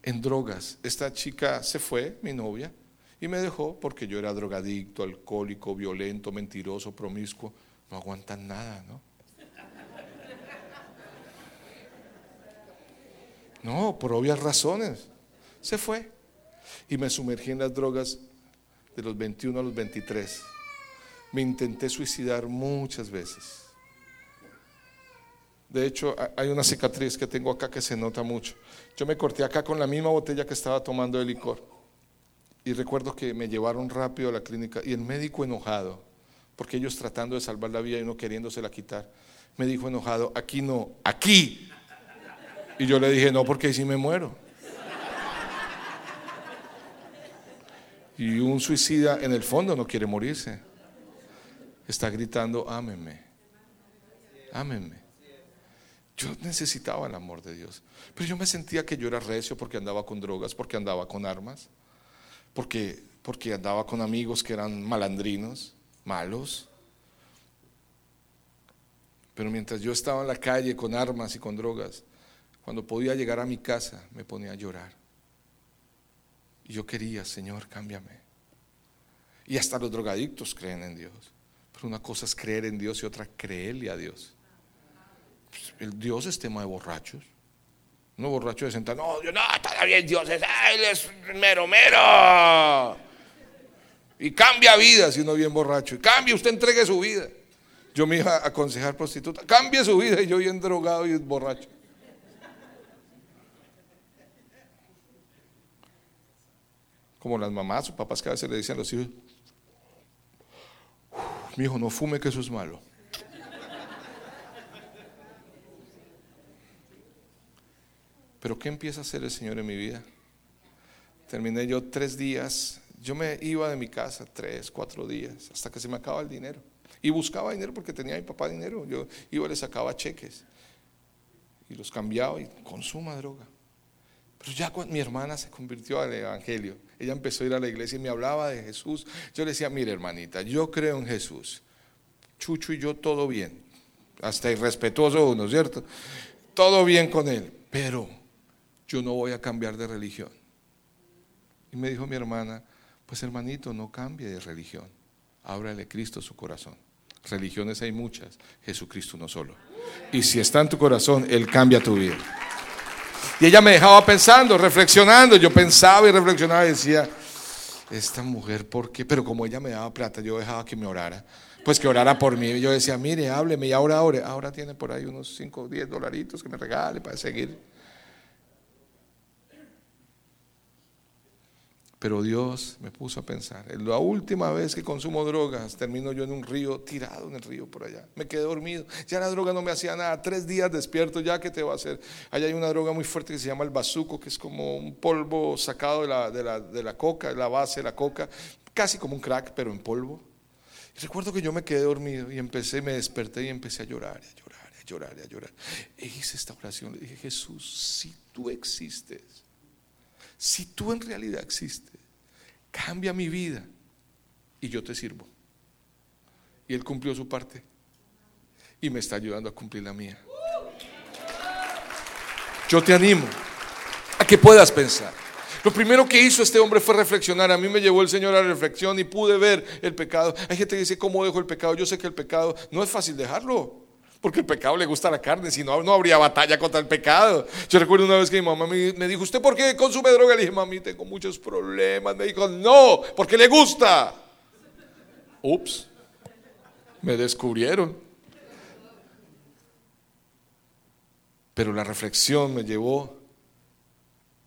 En drogas. Esta chica se fue, mi novia, y me dejó porque yo era drogadicto, alcohólico, violento, mentiroso, promiscuo. No aguantan nada, ¿no? No, por obvias razones. Se fue. Y me sumergí en las drogas de los 21 a los 23. Me intenté suicidar muchas veces. De hecho, hay una cicatriz que tengo acá que se nota mucho. Yo me corté acá con la misma botella que estaba tomando de licor. Y recuerdo que me llevaron rápido a la clínica y el médico enojado, porque ellos tratando de salvar la vida y no queriéndosela quitar, me dijo enojado, aquí no, aquí. Y yo le dije, no, porque ahí sí me muero. Y un suicida en el fondo no quiere morirse. Está gritando, ámeme, ámeme. Yo necesitaba el amor de Dios. Pero yo me sentía que yo era recio porque andaba con drogas, porque andaba con armas, porque, porque andaba con amigos que eran malandrinos, malos. Pero mientras yo estaba en la calle con armas y con drogas, cuando podía llegar a mi casa me ponía a llorar. Y yo quería, Señor, cámbiame. Y hasta los drogadictos creen en Dios. Pero una cosa es creer en Dios y otra creerle a Dios el Dios es tema de borrachos. No borracho de sentar, no, Dios, no, está bien, Dios es, él es mero, mero. Y cambia vida si uno bien borracho. Y cambia, usted entregue su vida. Yo me iba a aconsejar prostituta, cambie su vida y yo bien drogado y borracho. Como las mamás o papás que a veces le dicen a los hijos, mi hijo, no fume que eso es malo. Pero ¿qué empieza a hacer el Señor en mi vida? Terminé yo tres días, yo me iba de mi casa tres, cuatro días, hasta que se me acaba el dinero. Y buscaba dinero porque tenía mi papá dinero. Yo iba y le sacaba cheques. Y los cambiaba y consuma droga. Pero ya cuando mi hermana se convirtió al Evangelio, ella empezó a ir a la iglesia y me hablaba de Jesús. Yo le decía, mire hermanita, yo creo en Jesús. Chucho y yo todo bien. Hasta irrespetuoso uno, ¿cierto? Todo bien con él. Pero yo no voy a cambiar de religión. Y me dijo mi hermana, pues hermanito, no cambie de religión. Ábrale Cristo su corazón. Religiones hay muchas, Jesucristo no solo. Y si está en tu corazón, Él cambia tu vida. Y ella me dejaba pensando, reflexionando. Yo pensaba y reflexionaba y decía, esta mujer, ¿por qué? Pero como ella me daba plata, yo dejaba que me orara. Pues que orara por mí. Yo decía, mire, hábleme y ahora ore. Ahora tiene por ahí unos 5 o 10 dolaritos que me regale para seguir. Pero Dios me puso a pensar, la última vez que consumo drogas, termino yo en un río, tirado en el río por allá. Me quedé dormido. Ya la droga no me hacía nada. Tres días despierto, ya que te va a hacer. Allá hay una droga muy fuerte que se llama el bazuco, que es como un polvo sacado de la, de la, de la coca, la base de la coca, casi como un crack, pero en polvo. Y recuerdo que yo me quedé dormido y empecé, me desperté y empecé a llorar, a llorar, a llorar, a llorar. E hice esta oración, le dije, Jesús, si tú existes, si tú en realidad existes, cambia mi vida y yo te sirvo. Y Él cumplió su parte y me está ayudando a cumplir la mía. Yo te animo a que puedas pensar. Lo primero que hizo este hombre fue reflexionar. A mí me llevó el Señor a la reflexión y pude ver el pecado. Hay gente que dice, ¿cómo dejo el pecado? Yo sé que el pecado no es fácil dejarlo. Porque el pecado le gusta la carne, si no, no habría batalla contra el pecado. Yo recuerdo una vez que mi mamá me, dijo, ¿usted por qué consume droga? Le dije, mami, tengo muchos problemas. Me dijo, no, porque le gusta. Ups, me descubrieron. Pero la reflexión me llevó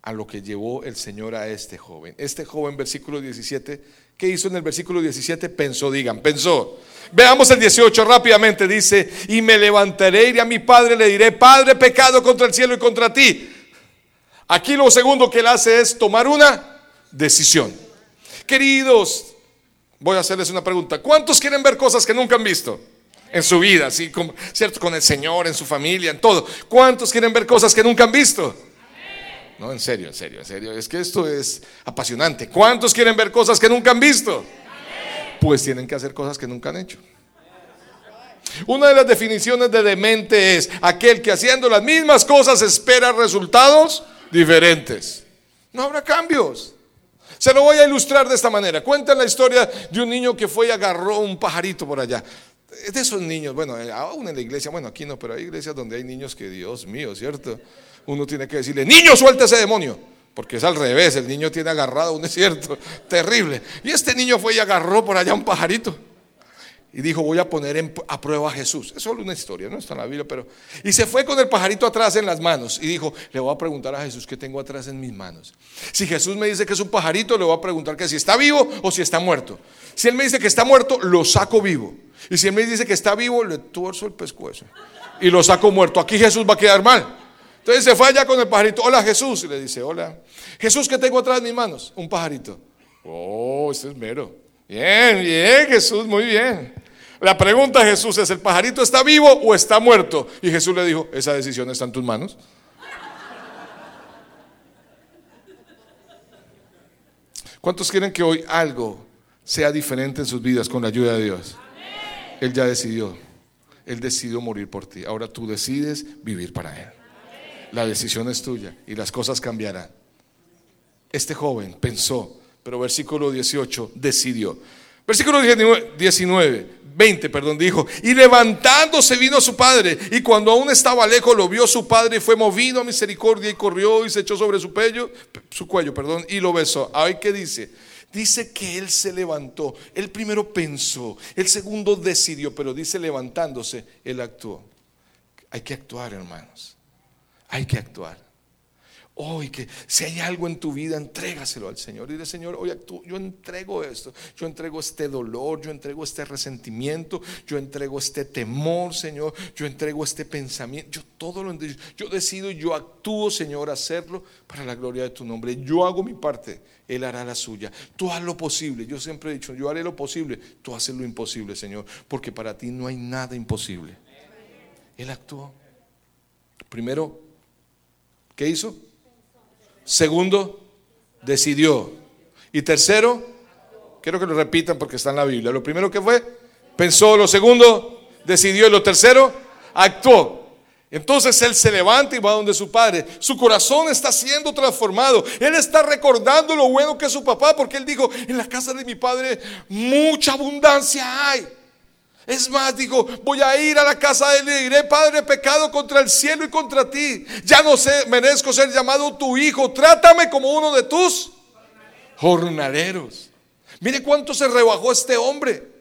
a lo que llevó el Señor a este joven. Este joven, versículo 17, ¿qué hizo en el versículo 17? Pensó, digan, pensó. Veamos el 18 rápidamente, dice, y me levantaré, iré a mi padre, le diré, Padre, pecado contra el cielo y contra ti. Aquí lo segundo que él hace es tomar una decisión. Queridos, voy a hacerles una pregunta. ¿Cuántos quieren ver cosas que nunca han visto? en su vida, así como, ¿cierto? Con el Señor, en su familia, en todo. ¿Cuántos quieren ver cosas que nunca han visto? No, en serio, en serio, en serio. Es que esto es apasionante. ¿Cuántos quieren ver cosas que nunca han visto? Pues tienen que hacer cosas que nunca han hecho. Una de las definiciones de demente es aquel que haciendo las mismas cosas espera resultados diferentes. No habrá cambios. Se lo voy a ilustrar de esta manera. Cuenta la historia de un niño que fue y agarró un pajarito por allá es de esos niños, bueno, eh, aún en la iglesia, bueno, aquí no, pero hay iglesias donde hay niños que, Dios mío, ¿cierto? Uno tiene que decirle, niño, suelta ese demonio, porque es al revés, el niño tiene agarrado un desierto terrible. Y este niño fue y agarró por allá un pajarito y dijo, voy a poner a prueba a Jesús. Es solo una historia, no está en la Biblia, pero... Y se fue con el pajarito atrás en las manos y dijo, le voy a preguntar a Jesús qué tengo atrás en mis manos. Si Jesús me dice que es un pajarito, le voy a preguntar que si está vivo o si está muerto. Si él me dice que está muerto, lo saco vivo. Y si él me dice que está vivo, le tuerzo el pescuezo y lo saco muerto. Aquí Jesús va a quedar mal. Entonces se fue allá con el pajarito. Hola Jesús. Y le dice, hola. Jesús, ¿qué tengo atrás de mis manos? Un pajarito. Oh, este es mero. Bien, bien, Jesús, muy bien. La pregunta de Jesús es, ¿el pajarito está vivo o está muerto? Y Jesús le dijo, esa decisión está en tus manos. ¿Cuántos quieren que hoy algo sea diferente en sus vidas con la ayuda de Dios? Él ya decidió. Él decidió morir por ti. Ahora tú decides vivir para Él. La decisión es tuya y las cosas cambiarán. Este joven pensó, pero versículo 18 decidió. Versículo 19, 20, perdón, dijo, y levantándose vino a su padre, y cuando aún estaba lejos lo vio su padre, y fue movido a misericordia, y corrió y se echó sobre su, su cuello, perdón, y lo besó. Ay, ¿qué dice? Dice que él se levantó, él primero pensó, el segundo decidió, pero dice levantándose, él actuó. Hay que actuar, hermanos, hay que actuar. Hoy que si hay algo en tu vida, entrégaselo al Señor. Dile, Señor, hoy yo entrego esto, yo entrego este dolor, yo entrego este resentimiento, yo entrego este temor, Señor, yo entrego este pensamiento, yo todo lo entrego. Yo decido y yo actúo, Señor, hacerlo para la gloria de tu nombre. Yo hago mi parte, Él hará la suya. Tú haz lo posible. Yo siempre he dicho, yo haré lo posible, tú haces lo imposible, Señor, porque para ti no hay nada imposible. Él actuó. Primero, ¿qué hizo? Segundo, decidió. Y tercero, quiero que lo repitan porque está en la Biblia. Lo primero que fue, pensó. Lo segundo, decidió. Y lo tercero, actuó. Entonces él se levanta y va donde su padre. Su corazón está siendo transformado. Él está recordando lo bueno que es su papá porque él dijo, en la casa de mi padre mucha abundancia hay. Es más, dijo, voy a ir a la casa de él y diré, Padre, pecado contra el cielo y contra ti. Ya no sé, merezco ser llamado tu hijo. Trátame como uno de tus jornaleros. Mire cuánto se rebajó este hombre.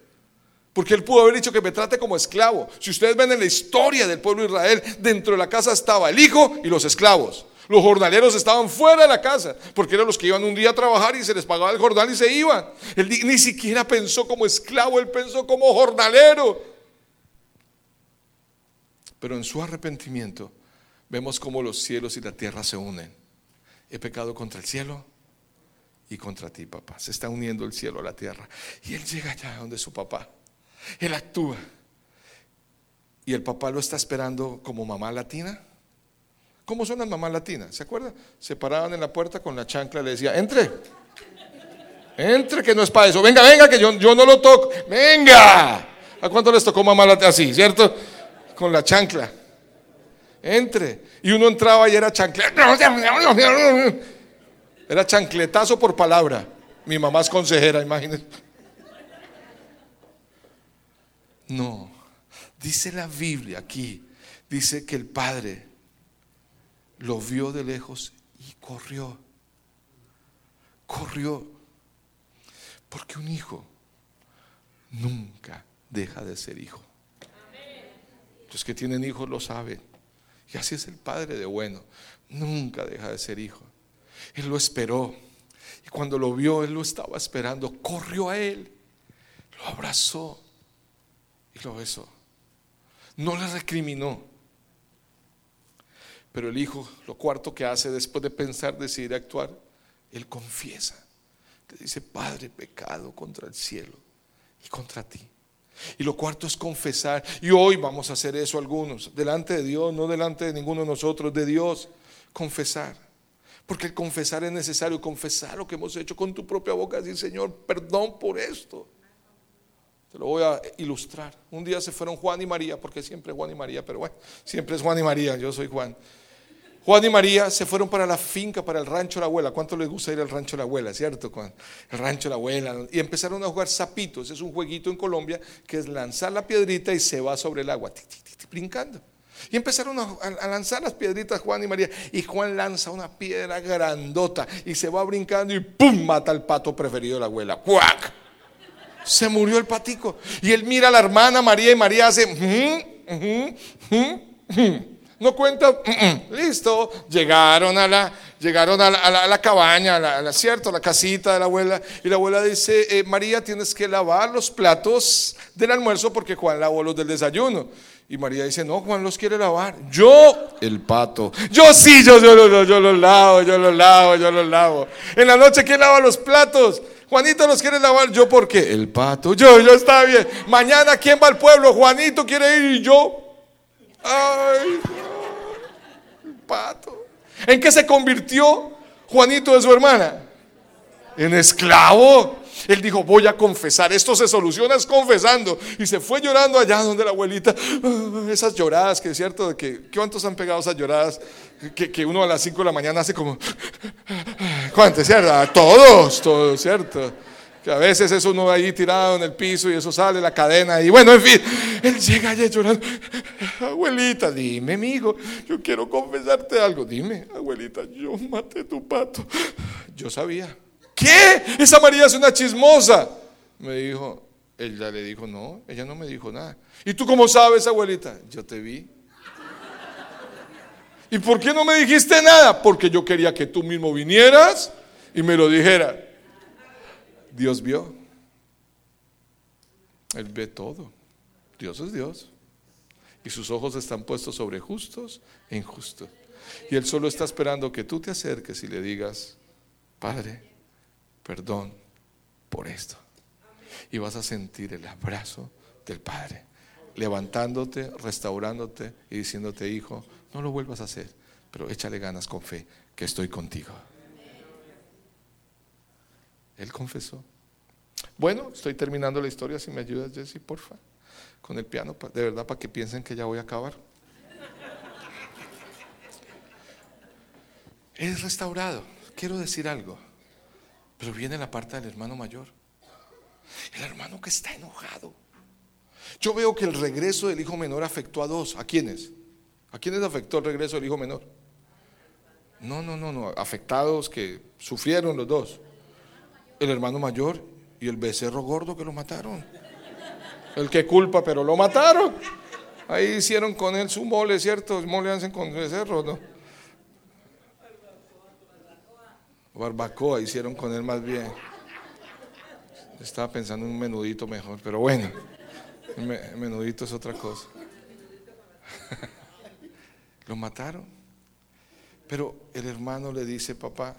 Porque él pudo haber dicho que me trate como esclavo. Si ustedes ven en la historia del pueblo de Israel, dentro de la casa estaba el hijo y los esclavos. Los jornaleros estaban fuera de la casa, porque eran los que iban un día a trabajar y se les pagaba el jornal y se iban. Él ni siquiera pensó como esclavo, él pensó como jornalero. Pero en su arrepentimiento vemos cómo los cielos y la tierra se unen. He pecado contra el cielo y contra ti, papá. Se está uniendo el cielo a la tierra. Y él llega allá donde su papá. Él actúa. Y el papá lo está esperando como mamá latina ¿Cómo son las mamás latinas? ¿Se acuerdan? Se paraban en la puerta con la chancla y le decía, entre. Entre, que no es para eso. Venga, venga, que yo, yo no lo toco. Venga. ¿A cuánto les tocó mamá latina? Así, ¿cierto? Con la chancla. Entre. Y uno entraba y era chancla. Era chancletazo por palabra. Mi mamá es consejera, imagínense. No. Dice la Biblia aquí, dice que el padre lo vio de lejos y corrió. Corrió. Porque un hijo nunca deja de ser hijo. Los que tienen hijos lo saben. Y así es el padre de bueno. Nunca deja de ser hijo. Él lo esperó. Y cuando lo vio, él lo estaba esperando. Corrió a él. Lo abrazó. Y lo besó. No le recriminó. Pero el hijo, lo cuarto que hace después de pensar, decidir actuar, él confiesa. Le dice, Padre, pecado contra el cielo y contra ti. Y lo cuarto es confesar. Y hoy vamos a hacer eso algunos, delante de Dios, no delante de ninguno de nosotros, de Dios, confesar. Porque el confesar es necesario, confesar lo que hemos hecho con tu propia boca, decir, Señor, perdón por esto. Te lo voy a ilustrar. Un día se fueron Juan y María, porque siempre Juan y María, pero bueno, siempre es Juan y María, yo soy Juan. Juan y María se fueron para la finca, para el rancho de la abuela. ¿Cuánto les gusta ir al rancho de la abuela, cierto? El rancho de la abuela. Y empezaron a jugar zapitos. Es un jueguito en Colombia que es lanzar la piedrita y se va sobre el agua, brincando. Y empezaron a, lanzar las piedritas Juan y María. Y Juan lanza una piedra grandota y se va brincando y ¡pum! mata al pato preferido de la abuela. ¡Cuac! Se murió el patico. Y él mira a la hermana María y María hace... No cuenta, mm, mm, listo, llegaron a la, llegaron a la, cabaña, a la, ¿cierto? la casita de la abuela, y la abuela dice, eh, María, tienes que lavar los platos del almuerzo porque Juan lavó los del desayuno. Y María dice, no, Juan los quiere lavar. Yo, el pato. Yo sí, yo, yo, yo, yo los lavo, yo los lavo, yo los lavo. En la noche, ¿quién lava los platos? Juanito los quiere lavar. ¿Yo por qué? El pato. Yo, yo está bien. Mañana, ¿quién va al pueblo? Juanito quiere ir y yo. Ay pato. ¿En qué se convirtió Juanito de su hermana? En esclavo. Él dijo, voy a confesar, esto se soluciona es confesando. Y se fue llorando allá donde la abuelita, ah, esas lloradas, que es cierto, que, ¿cuántos han pegado esas lloradas? Que, que uno a las 5 de la mañana hace como, ¿cuántos, cierto? Todos, todos, ¿cierto? Que a veces eso uno ahí tirado en el piso y eso sale la cadena y bueno, en fin, él llega allá llorando, abuelita, dime, mi hijo, yo quiero confesarte algo, dime, abuelita, yo maté tu pato, yo sabía, ¿qué? Esa María es una chismosa, me dijo, ella le dijo, no, ella no me dijo nada, ¿y tú cómo sabes, abuelita? Yo te vi. ¿Y por qué no me dijiste nada? Porque yo quería que tú mismo vinieras y me lo dijeras. Dios vio. Él ve todo. Dios es Dios. Y sus ojos están puestos sobre justos e injustos. Y Él solo está esperando que tú te acerques y le digas, Padre, perdón por esto. Y vas a sentir el abrazo del Padre, levantándote, restaurándote y diciéndote, hijo, no lo vuelvas a hacer, pero échale ganas con fe, que estoy contigo. Él confesó. Bueno, estoy terminando la historia. Si me ayudas, Jesse, porfa, con el piano, de verdad, para que piensen que ya voy a acabar. Es restaurado. Quiero decir algo, pero viene la parte del hermano mayor. El hermano que está enojado. Yo veo que el regreso del hijo menor afectó a dos. ¿A quiénes? ¿A quiénes afectó el regreso del hijo menor? No, no, no, no. Afectados que sufrieron los dos el hermano mayor y el becerro gordo que lo mataron. El que culpa, pero lo mataron. Ahí hicieron con él su mole, ¿cierto? Mole hacen con becerro, ¿no? Barbacoa hicieron con él más bien. Estaba pensando en un menudito mejor, pero bueno, menudito es otra cosa. lo mataron. Pero el hermano le dice, papá,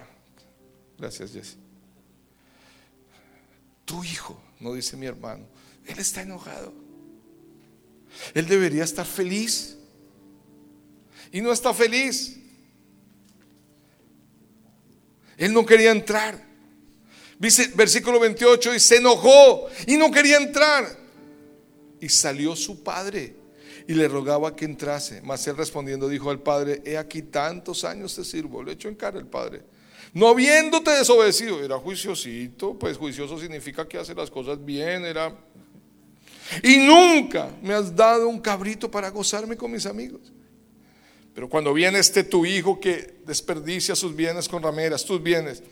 gracias Jesse tu hijo, no dice mi hermano. Él está enojado. Él debería estar feliz. Y no está feliz. Él no quería entrar. Dice versículo 28 y se enojó y no quería entrar. Y salió su padre y le rogaba que entrase. Mas él respondiendo dijo al padre, he aquí tantos años te sirvo. Le echó en cara el padre no habiéndote desobedecido, era juiciosito, pues juicioso significa que hace las cosas bien, era... Y nunca me has dado un cabrito para gozarme con mis amigos. Pero cuando viene este tu hijo que desperdicia sus bienes con rameras, tus bienes,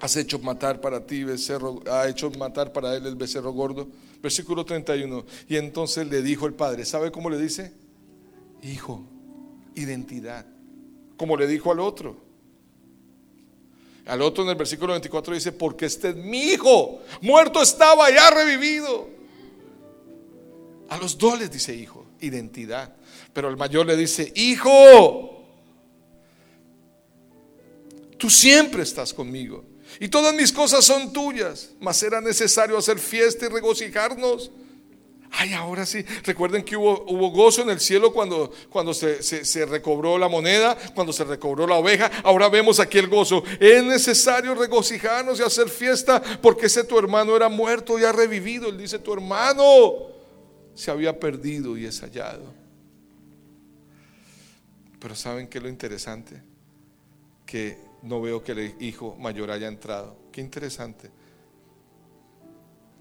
has hecho matar para ti becerro, ha hecho matar para él el becerro gordo. Versículo 31. Y entonces le dijo el padre, ¿sabe cómo le dice? Hijo, identidad. Como le dijo al otro. Al otro en el versículo 24 dice, porque este es mi hijo, muerto estaba y ha revivido. A los dos les dice hijo, identidad. Pero el mayor le dice, hijo, tú siempre estás conmigo y todas mis cosas son tuyas, mas era necesario hacer fiesta y regocijarnos. Ay, ahora sí, recuerden que hubo, hubo gozo en el cielo cuando, cuando se, se, recobró la moneda, cuando se recobró la oveja. Ahora vemos aquí el gozo. Es necesario regocijarnos y hacer fiesta porque ese tu hermano era muerto y ha revivido. Él dice, tu hermano se había perdido y es hallado. Pero ¿saben qué es lo interesante? Que no veo que el hijo mayor haya entrado. Qué interesante.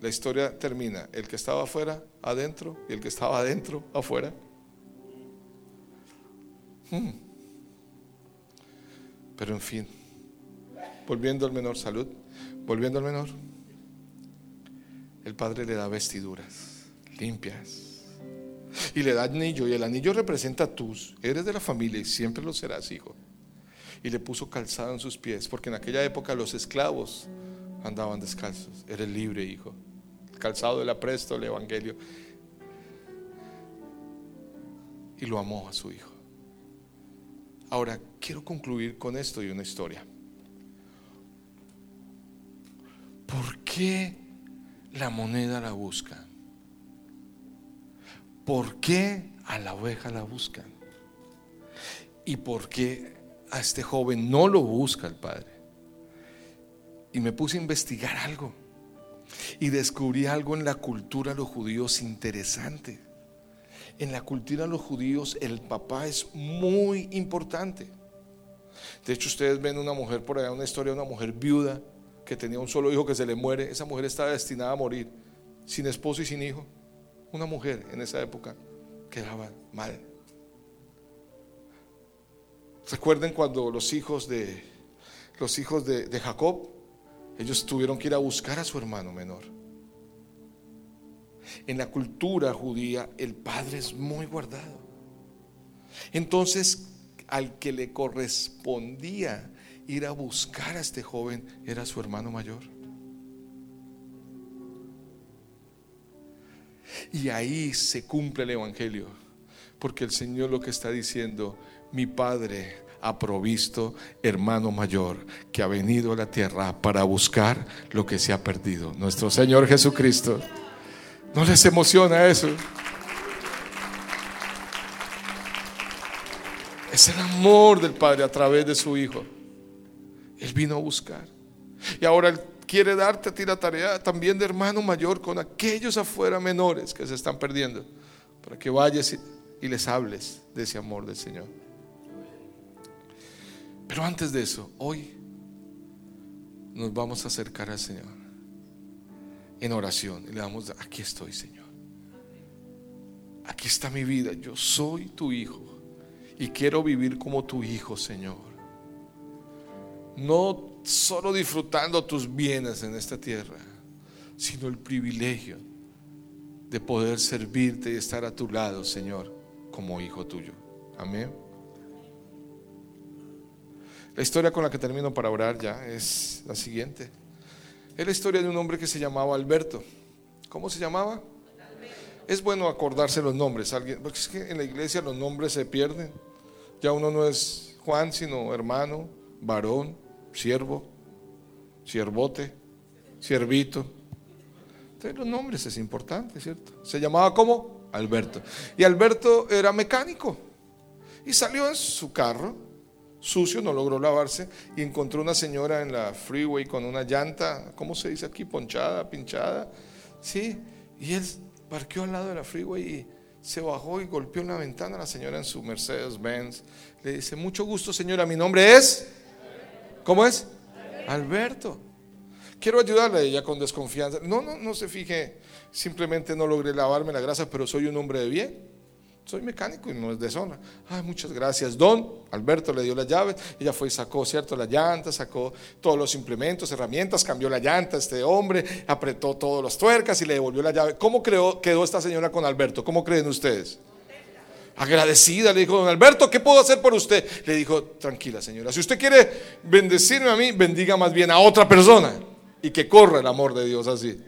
La historia termina, el que estaba afuera, adentro, y el que estaba adentro, afuera. Hmm. Pero en fin, volviendo al menor salud, volviendo al menor, el padre le da vestiduras limpias y le da anillo, y el anillo representa a tus, eres de la familia y siempre lo serás, hijo. Y le puso calzado en sus pies, porque en aquella época los esclavos andaban descalzos. Eres libre, hijo. Calzado del apresto, el evangelio. Y lo amó a su hijo. Ahora, quiero concluir con esto y una historia. ¿Por qué la moneda la buscan? ¿Por qué a la oveja la buscan? ¿Y por qué a este joven no lo busca el padre? Y me puse a investigar algo. Y descubrí algo en la cultura de los judíos interesante. En la cultura de los judíos el papá es muy importante. De hecho, ustedes ven una mujer por allá, una historia de una mujer viuda que tenía un solo hijo que se le muere. Esa mujer estaba destinada a morir, sin esposo y sin hijo. Una mujer en esa época quedaba mal. Recuerden cuando los hijos de los hijos de, de Jacob, ellos tuvieron que ir a buscar a su hermano menor. En la cultura judía el padre es muy guardado. Entonces, al que le correspondía ir a buscar a este joven era su hermano mayor. Y ahí se cumple el Evangelio. Porque el Señor lo que está diciendo, mi Padre ha provisto hermano mayor que ha venido a la tierra para buscar lo que se ha perdido. Nuestro Señor Jesucristo. ¿No les emociona eso? Es el amor del Padre a través de su Hijo. Él vino a buscar. Y ahora quiere darte a ti la tarea también de hermano mayor con aquellos afuera menores que se están perdiendo, para que vayas y, les hables de ese amor del Señor. Pero antes de eso, hoy nos vamos a acercar al Señor en oración y le damos, aquí estoy Señor, aquí está mi vida, yo soy tu hijo y quiero vivir como tu hijo Señor. No solo disfrutando tus bienes en esta tierra, sino el privilegio de poder servirte y estar a tu lado, Señor, como hijo tuyo. Amén. La historia con la que termino para orar ya es la siguiente. Es la historia de un hombre que se llamaba Alberto. ¿Cómo se llamaba? Es bueno acordarse los nombres, alguien, porque es que en la iglesia los nombres se pierden. Ya uno no es Juan, sino hermano, varón, siervo, siervote, siervito. Entonces los nombres es importante, ¿cierto? Se llamaba como Alberto. Y Alberto era mecánico. Y salió en su carro, sucio, no logró lavarse, y encontró una señora en la freeway con una llanta, ¿cómo se dice aquí? Ponchada, pinchada. Sí, y él parqueó al lado de la freeway y se bajó y golpeó en la ventana a la señora en su Mercedes Benz. Le dice, mucho gusto señora, mi nombre es... ¿Cómo es? Alberto. Quiero ayudarle a ella con desconfianza. No, no, no se fije simplemente no logré lavarme la grasa, pero soy un hombre de bien. Soy mecánico y no es de zona. Ay, muchas gracias. Don Alberto le dio las llaves. Ella fue y sacó, ¿cierto? Las llantas, sacó todos los implementos, herramientas, cambió la llanta este hombre, apretó todos los tuercas y le devolvió la llave. ¿Cómo quedó esta señora con Alberto? ¿Cómo creen ustedes? Agradecida, le dijo, don Alberto, ¿qué puedo hacer por usted? Le dijo, tranquila señora, si usted quiere bendecirme a mí, bendiga más bien a otra persona y que corra el amor de Dios así.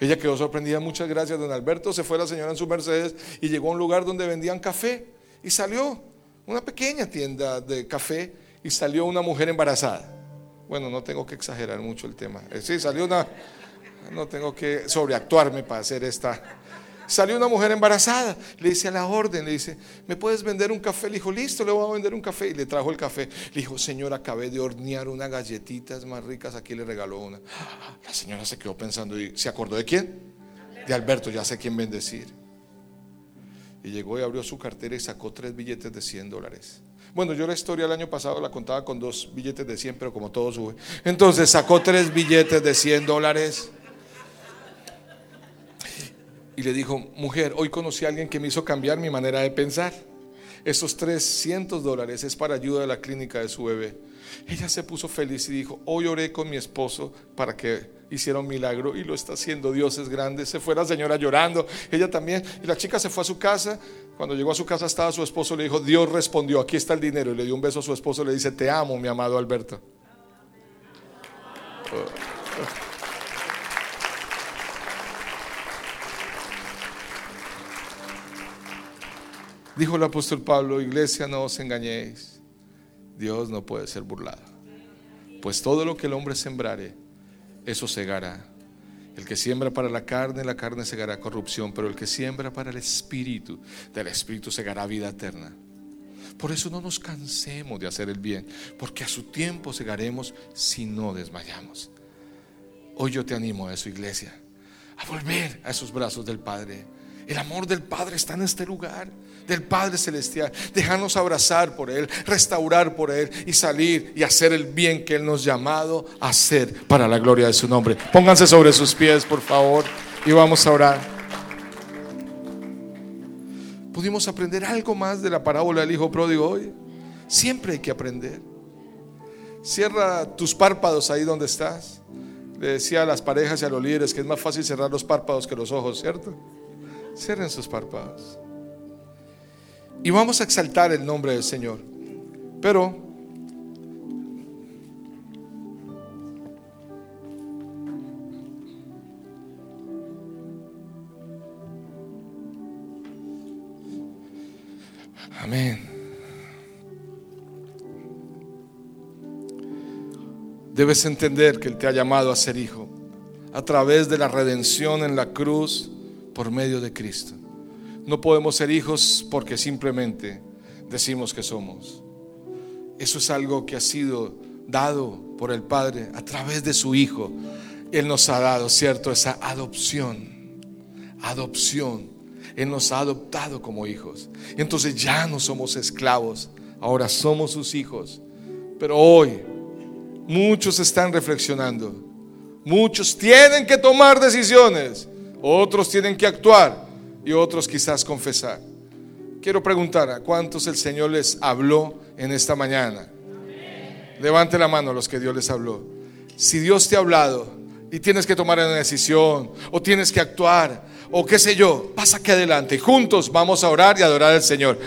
Ella quedó sorprendida, muchas gracias, don Alberto. Se fue la señora en su Mercedes y llegó a un lugar donde vendían café y salió una pequeña tienda de café y salió una mujer embarazada. Bueno, no tengo que exagerar mucho el tema. Eh, sí, salió una, no tengo que sobreactuarme para hacer esta Salió una mujer embarazada, le dice a la orden, le dice, ¿me puedes vender un café? Le dijo, listo, le voy a vender un café. Y le trajo el café. Le dijo, señor, acabé de hornear unas galletitas más ricas, aquí le regaló una. La señora se quedó pensando y se acordó de quién? De Alberto, ya sé quién bendecir. Y llegó y abrió su cartera y sacó tres billetes de 100 dólares. Bueno, yo la historia el año pasado la contaba con dos billetes de 100, pero como todo sube. Entonces sacó tres billetes de 100 dólares y le dijo, mujer, hoy conocí a alguien que me hizo cambiar mi manera de pensar. Esos 300 dólares es para ayuda de la clínica de su bebé. Ella se puso feliz y dijo, hoy oré con mi esposo para que hiciera un milagro y lo está haciendo, Dios es grande. Se fue la señora llorando, ella también. Y la chica se fue a su casa. Cuando llegó a su casa estaba su esposo, le dijo, Dios respondió, aquí está el dinero. Y le dio un beso a su esposo, le dice, te amo, mi amado Alberto. Dijo el apóstol Pablo, iglesia, no os engañéis. Dios no puede ser burlado. Pues todo lo que el hombre sembrare, eso segará. El que siembra para la carne, la carne segará corrupción, pero el que siembra para el espíritu, del espíritu segará vida eterna. Por eso no nos cansemos de hacer el bien, porque a su tiempo segaremos si no desmayamos. Hoy yo te animo a eso, iglesia, a volver a esos brazos del Padre. El amor del Padre está en este lugar del Padre Celestial. Dejarnos abrazar por Él, restaurar por Él y salir y hacer el bien que Él nos ha llamado a hacer para la gloria de su nombre. Pónganse sobre sus pies, por favor, y vamos a orar. ¿Pudimos aprender algo más de la parábola del Hijo Pródigo hoy? Siempre hay que aprender. Cierra tus párpados ahí donde estás. Le decía a las parejas y a los líderes que es más fácil cerrar los párpados que los ojos, ¿cierto? Cierren sus párpados. Y vamos a exaltar el nombre del Señor. Pero Amén. Debes entender que Él te ha llamado a ser hijo a través de la redención en la cruz por medio de Cristo. No podemos ser hijos porque simplemente decimos que somos. Eso es algo que ha sido dado por el Padre a través de su Hijo. Él nos ha dado, ¿cierto? Esa adopción. Adopción. Él nos ha adoptado como hijos. Entonces ya no somos esclavos, ahora somos sus hijos. Pero hoy muchos están reflexionando. Muchos tienen que tomar decisiones. Otros tienen que actuar y otros quizás confesar. Quiero preguntar a cuántos el Señor les habló en esta mañana. Levante la mano a los que Dios les habló. Si Dios te ha hablado y tienes que tomar una decisión o tienes que actuar o qué sé yo, pasa aquí adelante juntos vamos a orar y adorar al Señor.